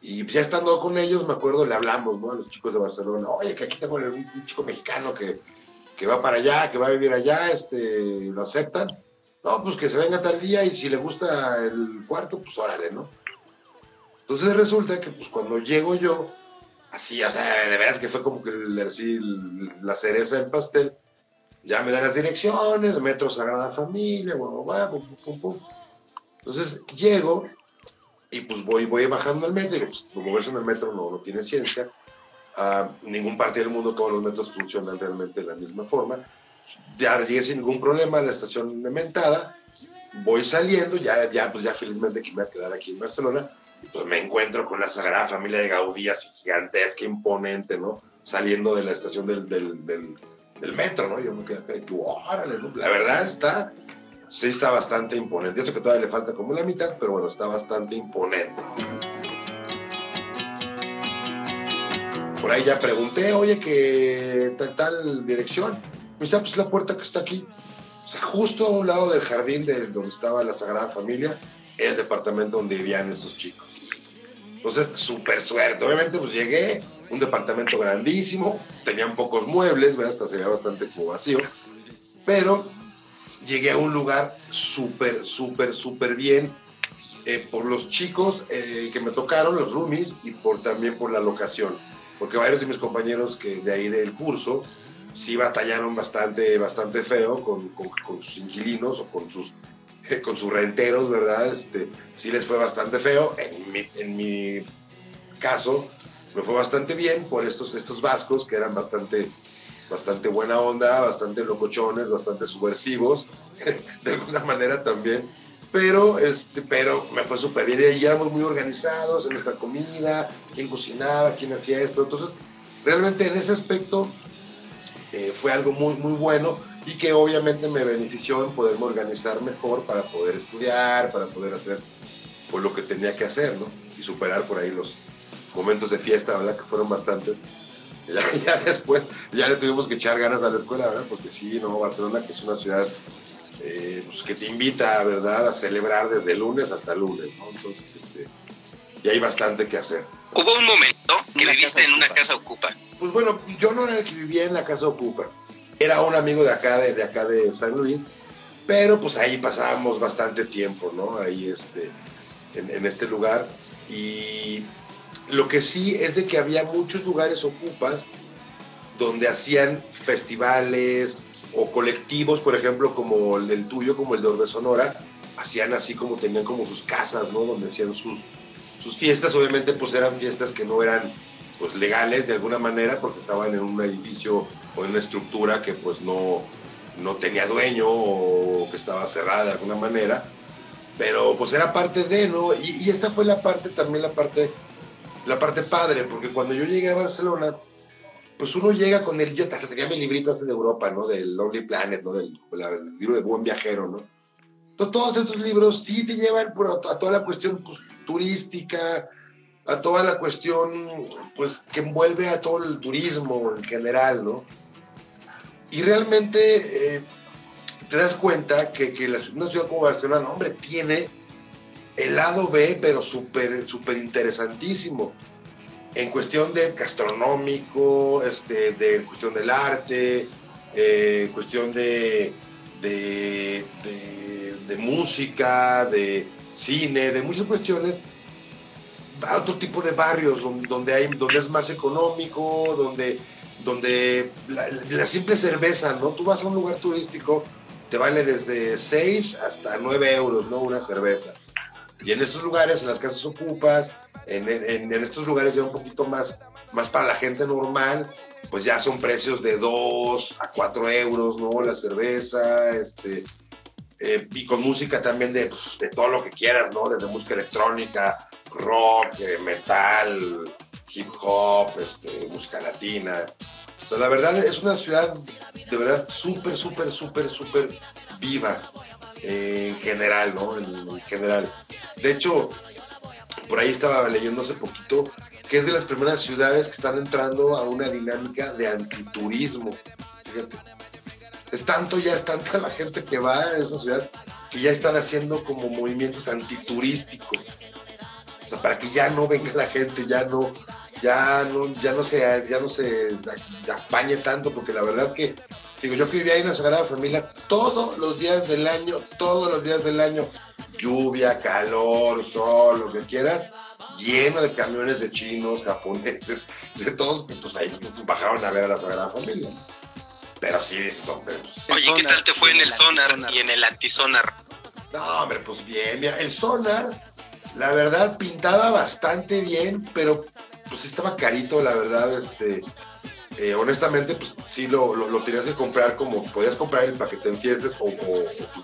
Y ya estando con ellos, me acuerdo, le hablamos ¿no? a los chicos de Barcelona, oye, que aquí tengo un chico mexicano que, que va para allá, que va a vivir allá, este, lo aceptan. No, pues que se venga tal día y si le gusta el cuarto, pues órale, ¿no? Entonces resulta que pues cuando llego yo, así, o sea, de veras que fue como que así, la cereza del pastel, ya me dan las direcciones, Metro Sagrada Familia, bueno, va, pum, pum, pum. Entonces llego y pues voy, voy bajando el metro, y pues moverse en el metro no, no tiene ciencia ningún parte del mundo todos los metros funcionan realmente de la misma forma. Ya llegué sin ningún problema a la estación de Mentada voy saliendo, ya, ya, pues ya felizmente que me voy a quedar aquí en Barcelona, pues me encuentro con la Sagrada Familia de Gaudí, así gigantesca, imponente, ¿no? Saliendo de la estación del, del, del, metro, ¿no? Yo me quedé órale, ¿no? La verdad está, sí está bastante imponente. Eso que todavía le falta como la mitad, pero bueno, está bastante imponente. Por ahí ya pregunté, oye, ¿qué tal, tal dirección? Me dice, ah, pues la puerta que está aquí. O sea, justo a un lado del jardín de donde estaba la Sagrada Familia, el departamento donde vivían esos chicos. Entonces, súper suerte. Obviamente, pues llegué, un departamento grandísimo, tenían pocos muebles, ¿verdad? hasta se veía bastante como vacío, pero llegué a un lugar súper, súper, súper bien eh, por los chicos eh, que me tocaron, los roomies, y por, también por la locación. Porque varios de mis compañeros que de ahí del curso sí batallaron bastante, bastante feo con, con, con sus inquilinos o con sus con sus renteros, ¿verdad? Este, sí les fue bastante feo. En mi, en mi caso, me fue bastante bien por estos, estos vascos que eran bastante, bastante buena onda, bastante locochones, bastante subversivos, de alguna manera también. Pero, este, pero me fue súper bien y éramos muy organizados en nuestra comida, quién cocinaba, quién hacía esto. Entonces, realmente en ese aspecto eh, fue algo muy, muy bueno y que obviamente me benefició en poderme organizar mejor para poder estudiar, para poder hacer pues, lo que tenía que hacer, ¿no? Y superar por ahí los momentos de fiesta, ¿verdad? Que fueron bastantes. Ya, ya después, ya le tuvimos que echar ganas a la escuela, ¿verdad? Porque sí, no, Barcelona, que es una ciudad eh, pues, que te invita, ¿verdad?, a celebrar desde lunes hasta lunes, ¿no? Entonces, este, y hay bastante que hacer. ¿Hubo un momento que viviste en una casa ocupa? Pues bueno, yo no era el que vivía en la casa ocupa era un amigo de acá, de, acá de San Luis, pero pues ahí pasábamos bastante tiempo, ¿no? Ahí este, en, este lugar. Y lo que sí es de que había muchos lugares ocupas donde hacían festivales o colectivos, por ejemplo, como el del tuyo, como el de Orbe Sonora, hacían así como tenían como sus casas, ¿no? Donde hacían sus, sus fiestas, obviamente pues eran fiestas que no eran pues legales de alguna manera porque estaban en un edificio o en una estructura que pues no, no tenía dueño o que estaba cerrada de alguna manera, pero pues era parte de, ¿no? Y, esta fue la parte, también la parte, la parte padre, porque cuando yo llegué a Barcelona, pues uno llega con el, yo hasta tenía mi librito de Europa, ¿no? Del Lonely Planet, ¿no? Del, libro de Buen Viajero, ¿no? Entonces todos estos libros sí te llevan a toda la cuestión pues, turística, a toda la cuestión pues que envuelve a todo el turismo en general, ¿no? Y realmente eh, te das cuenta que, que la, una ciudad como Barcelona, hombre, tiene el lado B, pero súper súper interesantísimo. En cuestión de gastronómico, este, de cuestión del arte, eh, cuestión de, de, de, música, de cine, de muchas cuestiones, a otro tipo de barrios donde, hay, donde es más económico, donde donde la, simple cerveza, ¿no? Tú vas a un lugar turístico, te vale desde 6 hasta 9 euros, ¿no? Una cerveza. Y en estos lugares, en las casas ocupas, en, en, en, estos lugares ya un poquito más, más para la gente normal, pues ya son precios de 2 a 4 euros, ¿no? La cerveza, este, eh, y con música también de, pues, de todo lo que quieras, ¿no? Desde música electrónica, rock, eh, metal, hip hop, este, música latina. la verdad es una ciudad de verdad súper, súper, súper, súper viva en general, ¿no? En, general. De hecho, por ahí estaba leyendo hace poquito que es de las primeras ciudades que están entrando a una dinámica de antiturismo. Fíjate. Es tanto, ya es tanta la gente que va a esa ciudad que ya están haciendo como movimientos antiturísticos. O sea, para que ya no venga la gente, ya no, ya no, ya no se, ya no se apañe tanto, porque la verdad que, digo, yo que vivía ahí en la Sagrada Familia todos los días del año, todos los días del año, lluvia, calor, sol, lo que quieras, lleno de camiones de chinos, japoneses, de todos, pues ahí pues, bajaron a ver a la Sagrada Familia. Pero sí, son. Oye, ¿qué tal te fue en el sonar, y en el antisonar? No, hombre, pues bien, el sonar, la verdad, pintaba bastante bien, pero pues estaba carito, la verdad, este, eh, honestamente, pues sí lo, lo, tenías que comprar como, podías comprar el paquete en fiestas o,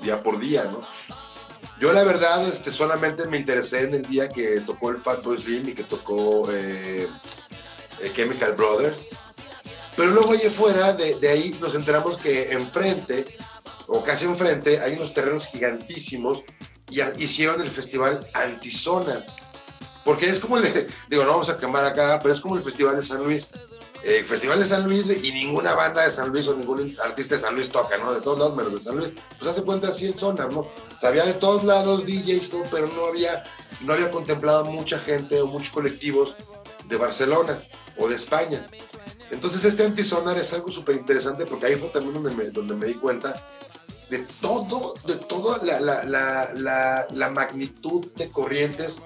día por día, ¿no? Yo la verdad este, solamente me interesé en el día que tocó el Fatboy Slim y que tocó eh, eh, Chemical Brothers. Pero luego allá fuera, de, de, ahí nos enteramos que enfrente, o casi enfrente, hay unos terrenos gigantísimos y hicieron el festival Antizona. Porque es como, el, digo, no vamos a quemar acá, pero es como el Festival de San Luis. Eh, Festival de San Luis y ninguna banda de San Luis o ningún artista de San Luis toca, ¿no? De todos lados, menos de San Luis. Pues hace cuenta así en zonas, ¿no? había de todos lados DJs, todo, pero no había, no había contemplado mucha gente o muchos colectivos de Barcelona o de España. Entonces este antisonar es algo súper interesante porque ahí fue también donde me, donde me di cuenta de todo, de toda la, la, la, la, magnitud de corrientes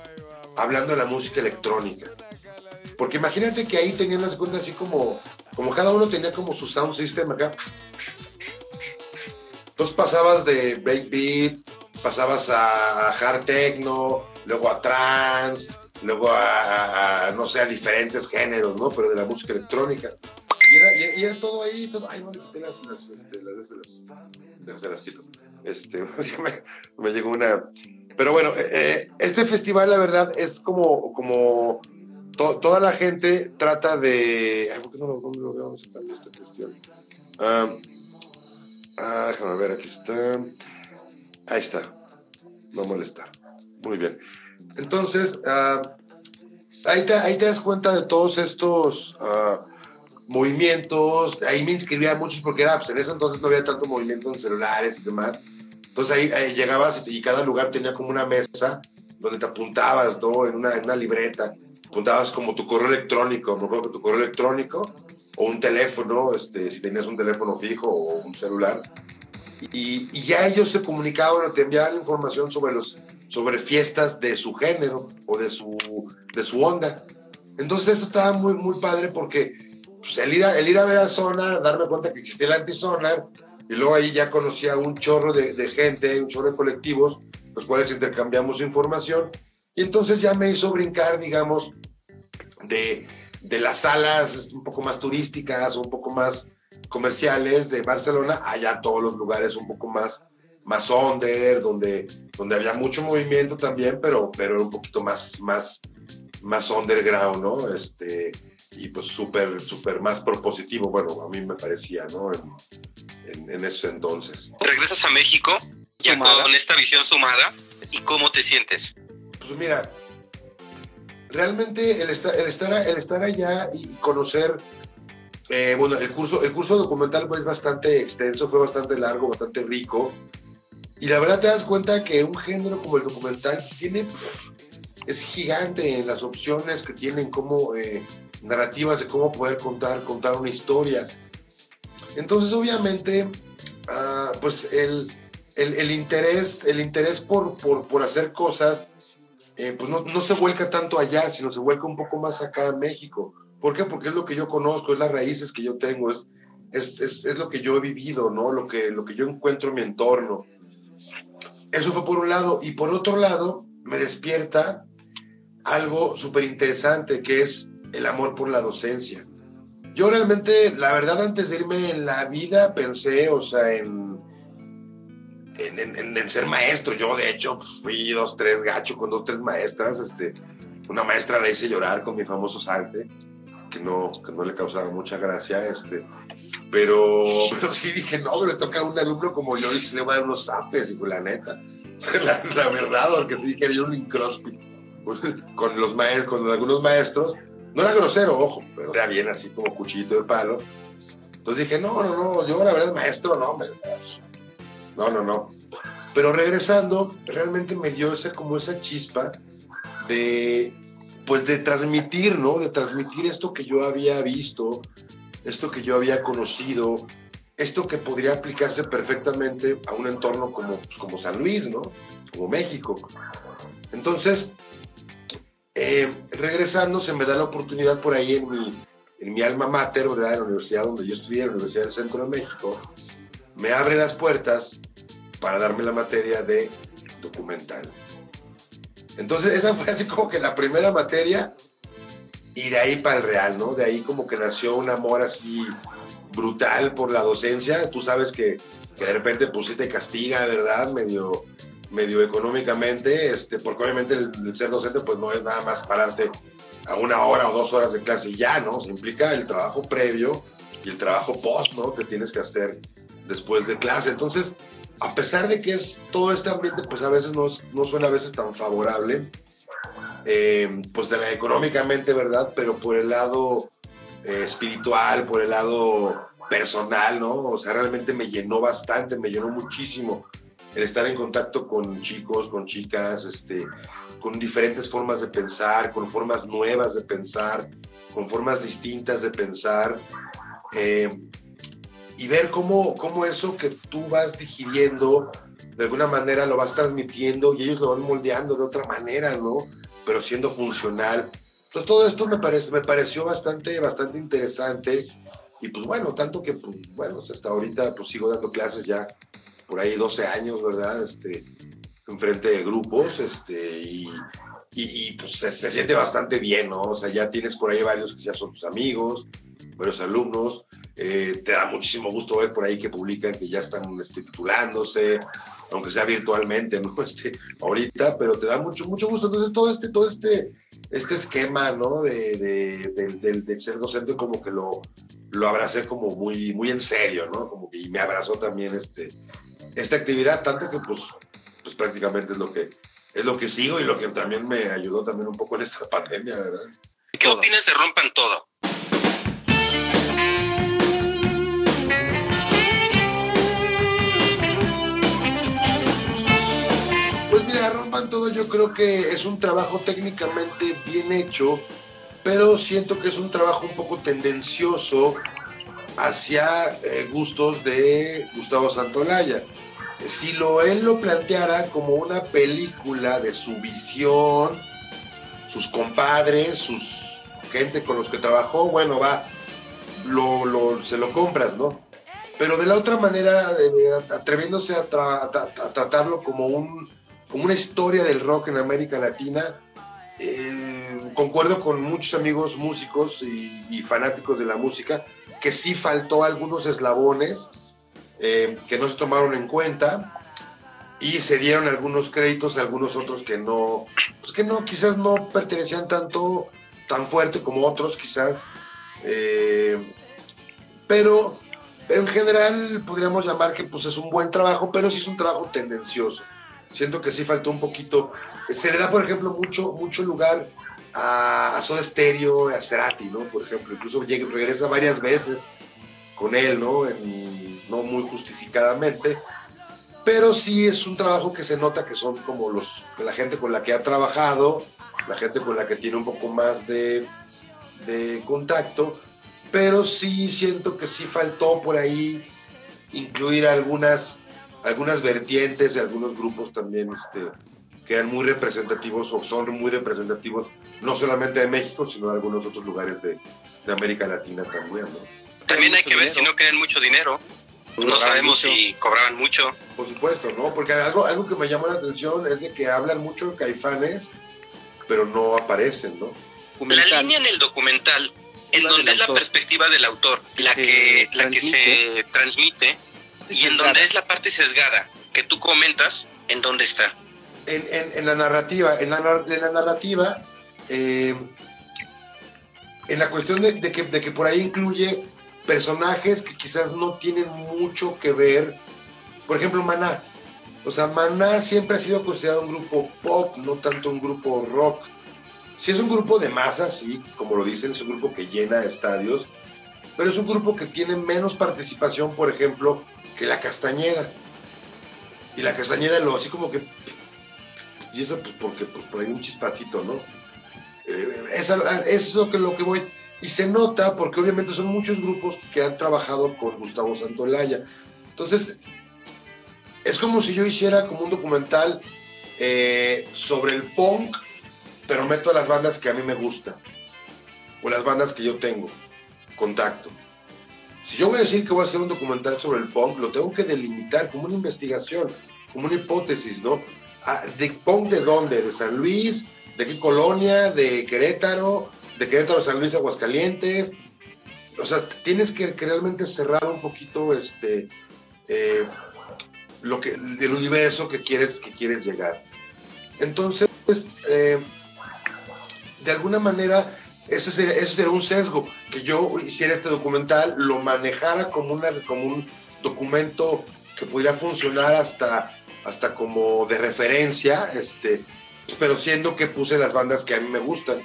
hablando de la música electrónica. Porque imagínate que ahí tenían las cuentas así como, como cada uno tenía como su sound system acá. Entonces pasabas de breakbeat, pasabas a hard techno, luego a trance, luego a, no sé, a diferentes géneros, ¿no? Pero de la música electrónica. Y era, todo ahí, todo, ay, no las, las, me, llegó una... Pero bueno, eh, eh, este festival, la verdad, es como toda la gente trata de. ¿por qué no lo, no lo esta cuestión? Ah, ah, déjame ver, aquí está. Ahí está. No molestar. Muy bien. Entonces, ah, ahí, te, ahí te das cuenta de todos estos ah, movimientos. Ahí me inscribía muchos porque era, pues, en ese entonces no había tanto movimiento en celulares y demás. Entonces ahí, llegabas y, cada lugar tenía como una mesa donde te apuntabas, ¿no? En una, en una libreta apuntabas como tu correo electrónico, mejor que tu correo electrónico o un teléfono, este, si tenías un teléfono fijo o un celular. Y, y, ya ellos se comunicaban o te enviaban información sobre, los, sobre fiestas de su género o de su, de su onda. Entonces esto estaba muy, muy padre porque pues, el, ir a, el ir a ver a Sonar, darme cuenta que existía el antisonar, y luego ahí ya conocía un chorro de, de gente, un chorro de colectivos, los cuales intercambiamos información, y entonces ya me hizo brincar, digamos, de, de las salas un poco más turísticas, un poco más comerciales de Barcelona, allá todos los lugares un poco más, más under, donde, donde había mucho movimiento también, pero, pero un poquito más, más, más underground, ¿no? Este, y pues súper, súper más propositivo, bueno, a mí me parecía, ¿no? En, en, ese entonces. Regresas a México, ya con esta visión sumada, ¿y cómo te sientes? Pues mira, realmente el estar, el estar, allá y conocer, eh, bueno, el curso, el curso documental pues, es bastante extenso, fue bastante largo, bastante rico. Y la verdad te das cuenta que un género como el documental tiene, es gigante en las opciones que tienen como eh, narrativas de cómo poder contar, contar una historia. Entonces, obviamente, ah, pues el, el, interés, el interés por, por hacer cosas eh, pues no, no, se vuelca tanto allá, sino se vuelca un poco más acá en México. ¿Por qué? Porque es lo que yo conozco, es las raíces que yo tengo, es, es, es, es lo que yo he vivido, ¿no? Lo que, lo que yo encuentro en mi entorno. Eso fue por un lado. Y por otro lado, me despierta algo súper interesante, que es el amor por la docencia. Yo realmente, la verdad, antes de irme en la vida, pensé, o sea, en en, ser maestro. Yo, de hecho, pues, fui dos, tres gachos con dos, tres maestras. Este, una maestra la hice llorar con mi famoso salte, que no, que no le causaba mucha gracia. Este, pero, pero sí dije, no, pero toca a un alumno como yo y se le va a dar unos zapes, digo, la neta. La, la verdad, porque sí dije, yo un incrospit con los maestros, con algunos maestros. No era grosero, ojo, pero era bien así como cuchillito de palo. Entonces dije, no, no, no, yo la verdad maestro, no, me, no, no, no. Pero regresando, realmente me dio esa, como esa chispa de, pues de transmitir, ¿no? De transmitir esto que yo había visto, esto que yo había conocido, esto que podría aplicarse perfectamente a un entorno como, pues, como San Luis, ¿no? Como México. Entonces, eh, regresando, se me da la oportunidad por ahí en mi, en mi alma mater, ¿verdad? En la universidad donde yo estudié, en la Universidad del Centro de México, me abre las puertas para darme la materia de documental. Entonces esa fue así como que la primera materia y de ahí para el real, ¿no? De ahí como que nació un amor así brutal por la docencia. Tú sabes que, que de repente pues sí te castiga, ¿verdad? Medio, medio económicamente, este, porque obviamente el, ser docente pues no es nada más pararte a una hora o dos horas de clase y ya, ¿no? Se implica el trabajo previo y el trabajo post, ¿no? Que tienes que hacer después de clase. Entonces, a pesar de que es todo este ambiente, pues a veces no, no suena a veces tan favorable, eh, pues de la económicamente, ¿verdad? Pero por el lado eh, espiritual, por el lado personal, ¿no? O sea, realmente me llenó bastante, me llenó muchísimo el estar en contacto con chicos, con chicas, este, con diferentes formas de pensar, con formas nuevas de pensar, con formas distintas de pensar, eh, y ver cómo, cómo eso que tú vas digiriendo, de alguna manera lo vas transmitiendo y ellos lo van moldeando de otra manera, ¿no? Pero siendo funcional. Entonces todo esto me, parece, me pareció bastante, bastante interesante y pues bueno, tanto que, pues, bueno, hasta ahorita pues sigo dando clases ya por ahí 12 años, ¿verdad? Este, frente de grupos, este, y, y, pues se, siente bastante bien, ¿no? O sea, ya tienes por ahí varios que ya son tus amigos, varios alumnos, eh, te da muchísimo gusto ver por ahí que publican que ya están este, titulándose, aunque sea virtualmente, ¿no? Este, ahorita, pero te da mucho, mucho gusto. Entonces, todo este, todo este, este esquema, ¿no? De, de, de ser docente como que lo, lo abracé como muy, muy en serio, ¿no? Como que y me abrazó también este, esta actividad, tanto que pues, pues prácticamente es lo que es lo que sigo y lo que también me ayudó también un poco en esta pandemia, ¿verdad? ¿Qué opinas de Rompan Todo? Mira, Rompan Todo yo creo que es un trabajo técnicamente bien hecho, pero siento que es un trabajo un poco tendencioso hacia eh, gustos de Gustavo Santolaya. Si lo, él lo planteara como una película de su visión, sus compadres, sus gente con los que trabajó, bueno, va, lo, se lo compras, ¿no? Pero de la otra manera, atreviéndose a, tratarlo como, un, como una historia del rock en América Latina, eh, concuerdo con muchos amigos músicos y, fanáticos de la música que sí faltó algunos eslabones eh, que no se tomaron en cuenta y se dieron algunos créditos a algunos otros que no, pues que no, quizás no pertenecían tanto, tan fuerte como otros quizás, eh, pero, en general podríamos llamar que pues es un buen trabajo, pero sí es un trabajo tendencioso. Siento que sí faltó un poquito, se le da por ejemplo mucho, mucho lugar a, Soda Stereo, a Cerati, ¿no? Por ejemplo, incluso regresa varias veces con él, ¿no? no muy justificadamente, pero sí es un trabajo que se nota que son como los, la gente con la que ha trabajado, la gente con la que tiene un poco más de, de contacto, pero sí siento que sí faltó por ahí incluir algunas, algunas vertientes de algunos grupos también este, que eran muy representativos o son muy representativos, no solamente de México, sino de algunos otros lugares de, de América Latina también. ¿no? También hay que ver si no quedan mucho dinero. No sabemos si cobraban mucho. Por supuesto, ¿no? Porque algo, algo que me llamó la atención es de que hablan mucho de caifanes, pero no aparecen, ¿no? La línea en el documental, en donde es la perspectiva del autor, la que, la que se transmite, y en donde es la parte sesgada que tú comentas, ¿en dónde está? en, la narrativa, en la, narrativa, eh, en la cuestión de, que, de que por ahí incluye personajes que quizás no tienen mucho que ver. Por ejemplo, Maná. O sea, Maná siempre ha sido considerado un grupo pop, no tanto un grupo rock. Si es un grupo de masa, sí, como lo dicen, es un grupo que llena estadios, pero es un grupo que tiene menos participación, por ejemplo, que la Castañeda. Y la Castañeda lo así como que y eso pues porque pues, por ahí un chispatito, ¿no? Eh, eso, que, lo que voy. Y se nota porque obviamente son muchos grupos que han trabajado con Gustavo Santolaya. Entonces, es como si yo hiciera como un documental eh, sobre el punk, pero meto a las bandas que a mí me gustan, o las bandas que yo tengo, contacto. Si yo voy a decir que voy a hacer un documental sobre el punk, lo tengo que delimitar como una investigación, como una hipótesis, ¿no? Ah, ¿De punk de dónde? ¿De San Luis? ¿De qué colonia? ¿De Querétaro? ¿De Querétaro, San Luis, Aguascalientes? O sea, tienes que, realmente cerrar un poquito este, eh, lo que, del universo que quieres, que quieres llegar. Entonces, eh, de alguna manera, ese sería, un sesgo, que yo hiciera este documental, lo manejara como, una, como un documento que pudiera funcionar hasta, hasta como de referencia, este, pero siendo que puse las bandas que a mí me gustan.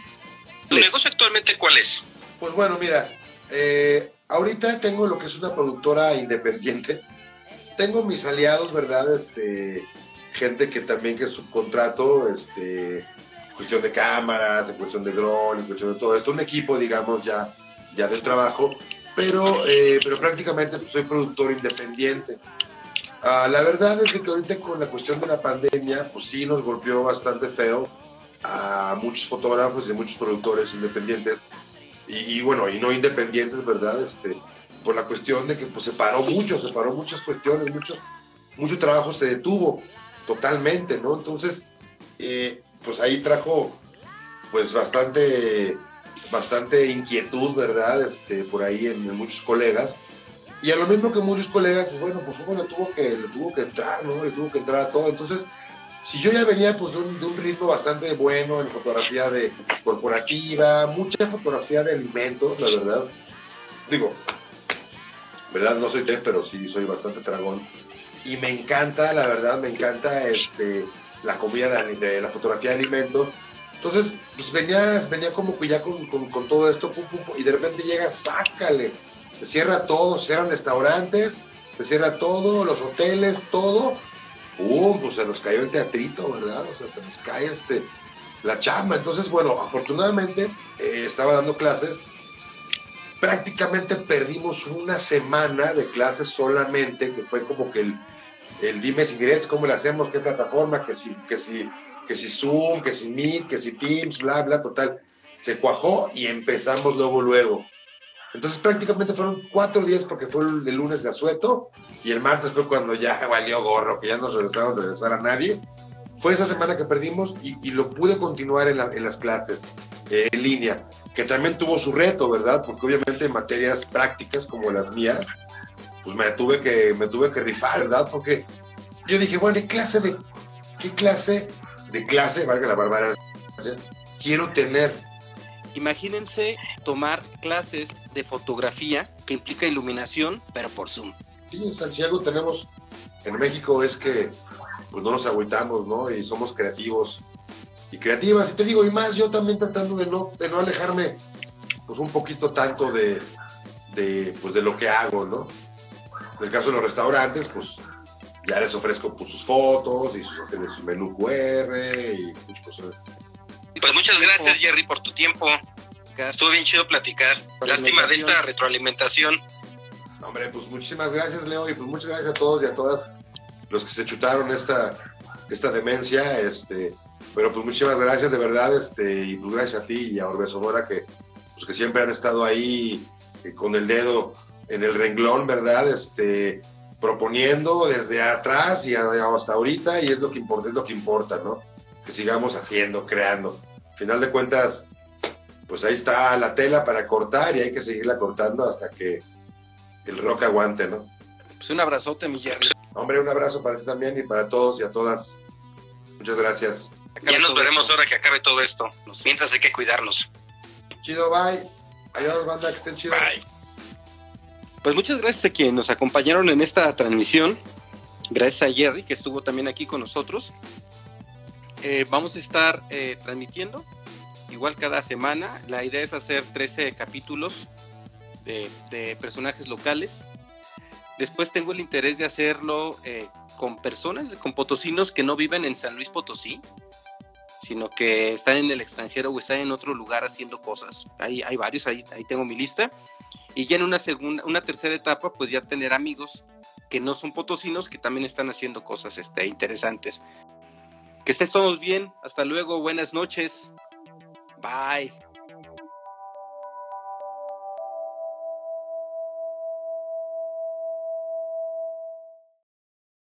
¿Tu negocio actualmente cuál es? Pues bueno, mira, eh, ahorita tengo lo que es una productora independiente. Tengo mis aliados, ¿verdad? Este, gente que también que subcontrato, este, cuestión de cámaras, en cuestión de drones, en cuestión de todo esto, un equipo, digamos, ya, ya del trabajo, pero, eh, pero prácticamente pues, soy productor independiente. Ah, la verdad es que ahorita con la cuestión de la pandemia, pues sí nos golpeó bastante feo a muchos fotógrafos y a muchos productores independientes, y, bueno, y no independientes, ¿verdad? Este, por la cuestión de que pues, se paró mucho, se paró muchas cuestiones, muchos, mucho trabajo se detuvo totalmente, ¿no? Entonces, eh, pues ahí trajo pues bastante, bastante inquietud, ¿verdad? Este, por ahí en, muchos colegas. Y a lo mismo que muchos colegas, pues bueno, pues uno le tuvo que, le tuvo que entrar, ¿no? Le tuvo que entrar a todo. Entonces, si yo ya venía pues de un, ritmo bastante bueno en fotografía de corporativa, mucha fotografía de alimentos, la verdad. Digo, verdad no soy té, pero sí soy bastante dragón. Y me encanta, la verdad, me encanta este, la comida de, la fotografía de alimentos. Entonces, pues venía, venía como que ya con, con, todo esto, y de repente llega, sácale, se cierra todo, se cierran restaurantes, se cierra todo, los hoteles, todo, ¡pum! Pues se nos cayó el teatrito, ¿verdad? O sea, se nos cae este, la chamba. Entonces, bueno, afortunadamente eh, estaba dando clases. Prácticamente perdimos una semana de clases solamente, que fue como que el, el dime si quieres, cómo le hacemos, qué plataforma, que si, que si, que si Zoom, que si Meet, que si Teams, bla, bla, total. Se cuajó y empezamos luego, luego. Entonces prácticamente fueron cuatro días porque fue el, lunes de asueto y el martes fue cuando ya valió gorro, que ya no regresamos a regresar a nadie. Fue esa semana que perdimos y, lo pude continuar en, las clases eh, en línea, que también tuvo su reto, ¿verdad? Porque obviamente en materias prácticas como las mías, pues me tuve que, me tuve que rifar, ¿verdad? Porque yo dije, bueno, ¿qué clase de, qué clase de clase, valga la barbaridad, quiero tener? Imagínense tomar clases de fotografía que implica iluminación, pero por Zoom. Sí, o sea, si algo tenemos en México es que pues no nos agüitamos, ¿no? Y somos creativos y creativas. Y te digo, y más yo también tratando de no, de no alejarme pues un poquito tanto de, de, pues, de lo que hago, ¿no? En el caso de los restaurantes, pues ya les ofrezco pues, sus fotos y su, su menú QR y muchas cosas. Pues muchas gracias, Jerry, por tu tiempo. Estuvo bien chido platicar. Lástima de esta retroalimentación. Hombre, pues muchísimas gracias, Leo, y pues muchas gracias a todos y a todas los que se chutaron esta, esta demencia. Este, pero pues muchísimas gracias, de verdad, este, y pues gracias a ti y a Orbe Sonora que, pues, que siempre han estado ahí eh, con el dedo en el renglón, ¿verdad? Este, proponiendo desde atrás y hasta ahorita, y es lo que importa, es lo que importa, ¿no? Que sigamos haciendo, creando. Al final de cuentas, pues ahí está la tela para cortar y hay que seguirla cortando hasta que el rock aguante, ¿no? Pues un abrazote, mi Jerry. Hombre, un abrazo para ti también y para todos y a todas. Muchas gracias. Ya nos veremos ahora que acabe todo esto. Mientras hay que cuidarnos. Chido, bye. Adiós, banda, que estén chidos. Bye. Pues muchas gracias a quienes nos acompañaron en esta transmisión. Gracias a Jerry, que estuvo también aquí con nosotros. Eh, vamos a estar eh, transmitiendo igual cada semana. La idea es hacer 13 capítulos de, personajes locales. Después tengo el interés de hacerlo eh, con personas, con potosinos que no viven en San Luis Potosí, sino que están en el extranjero o están en otro lugar haciendo cosas. Hay, hay varios, ahí, ahí tengo mi lista. Y ya en una segunda, una tercera etapa, pues ya tener amigos que no son potosinos, que también están haciendo cosas este, interesantes. Que estés todos bien. Hasta luego. Buenas noches. Bye.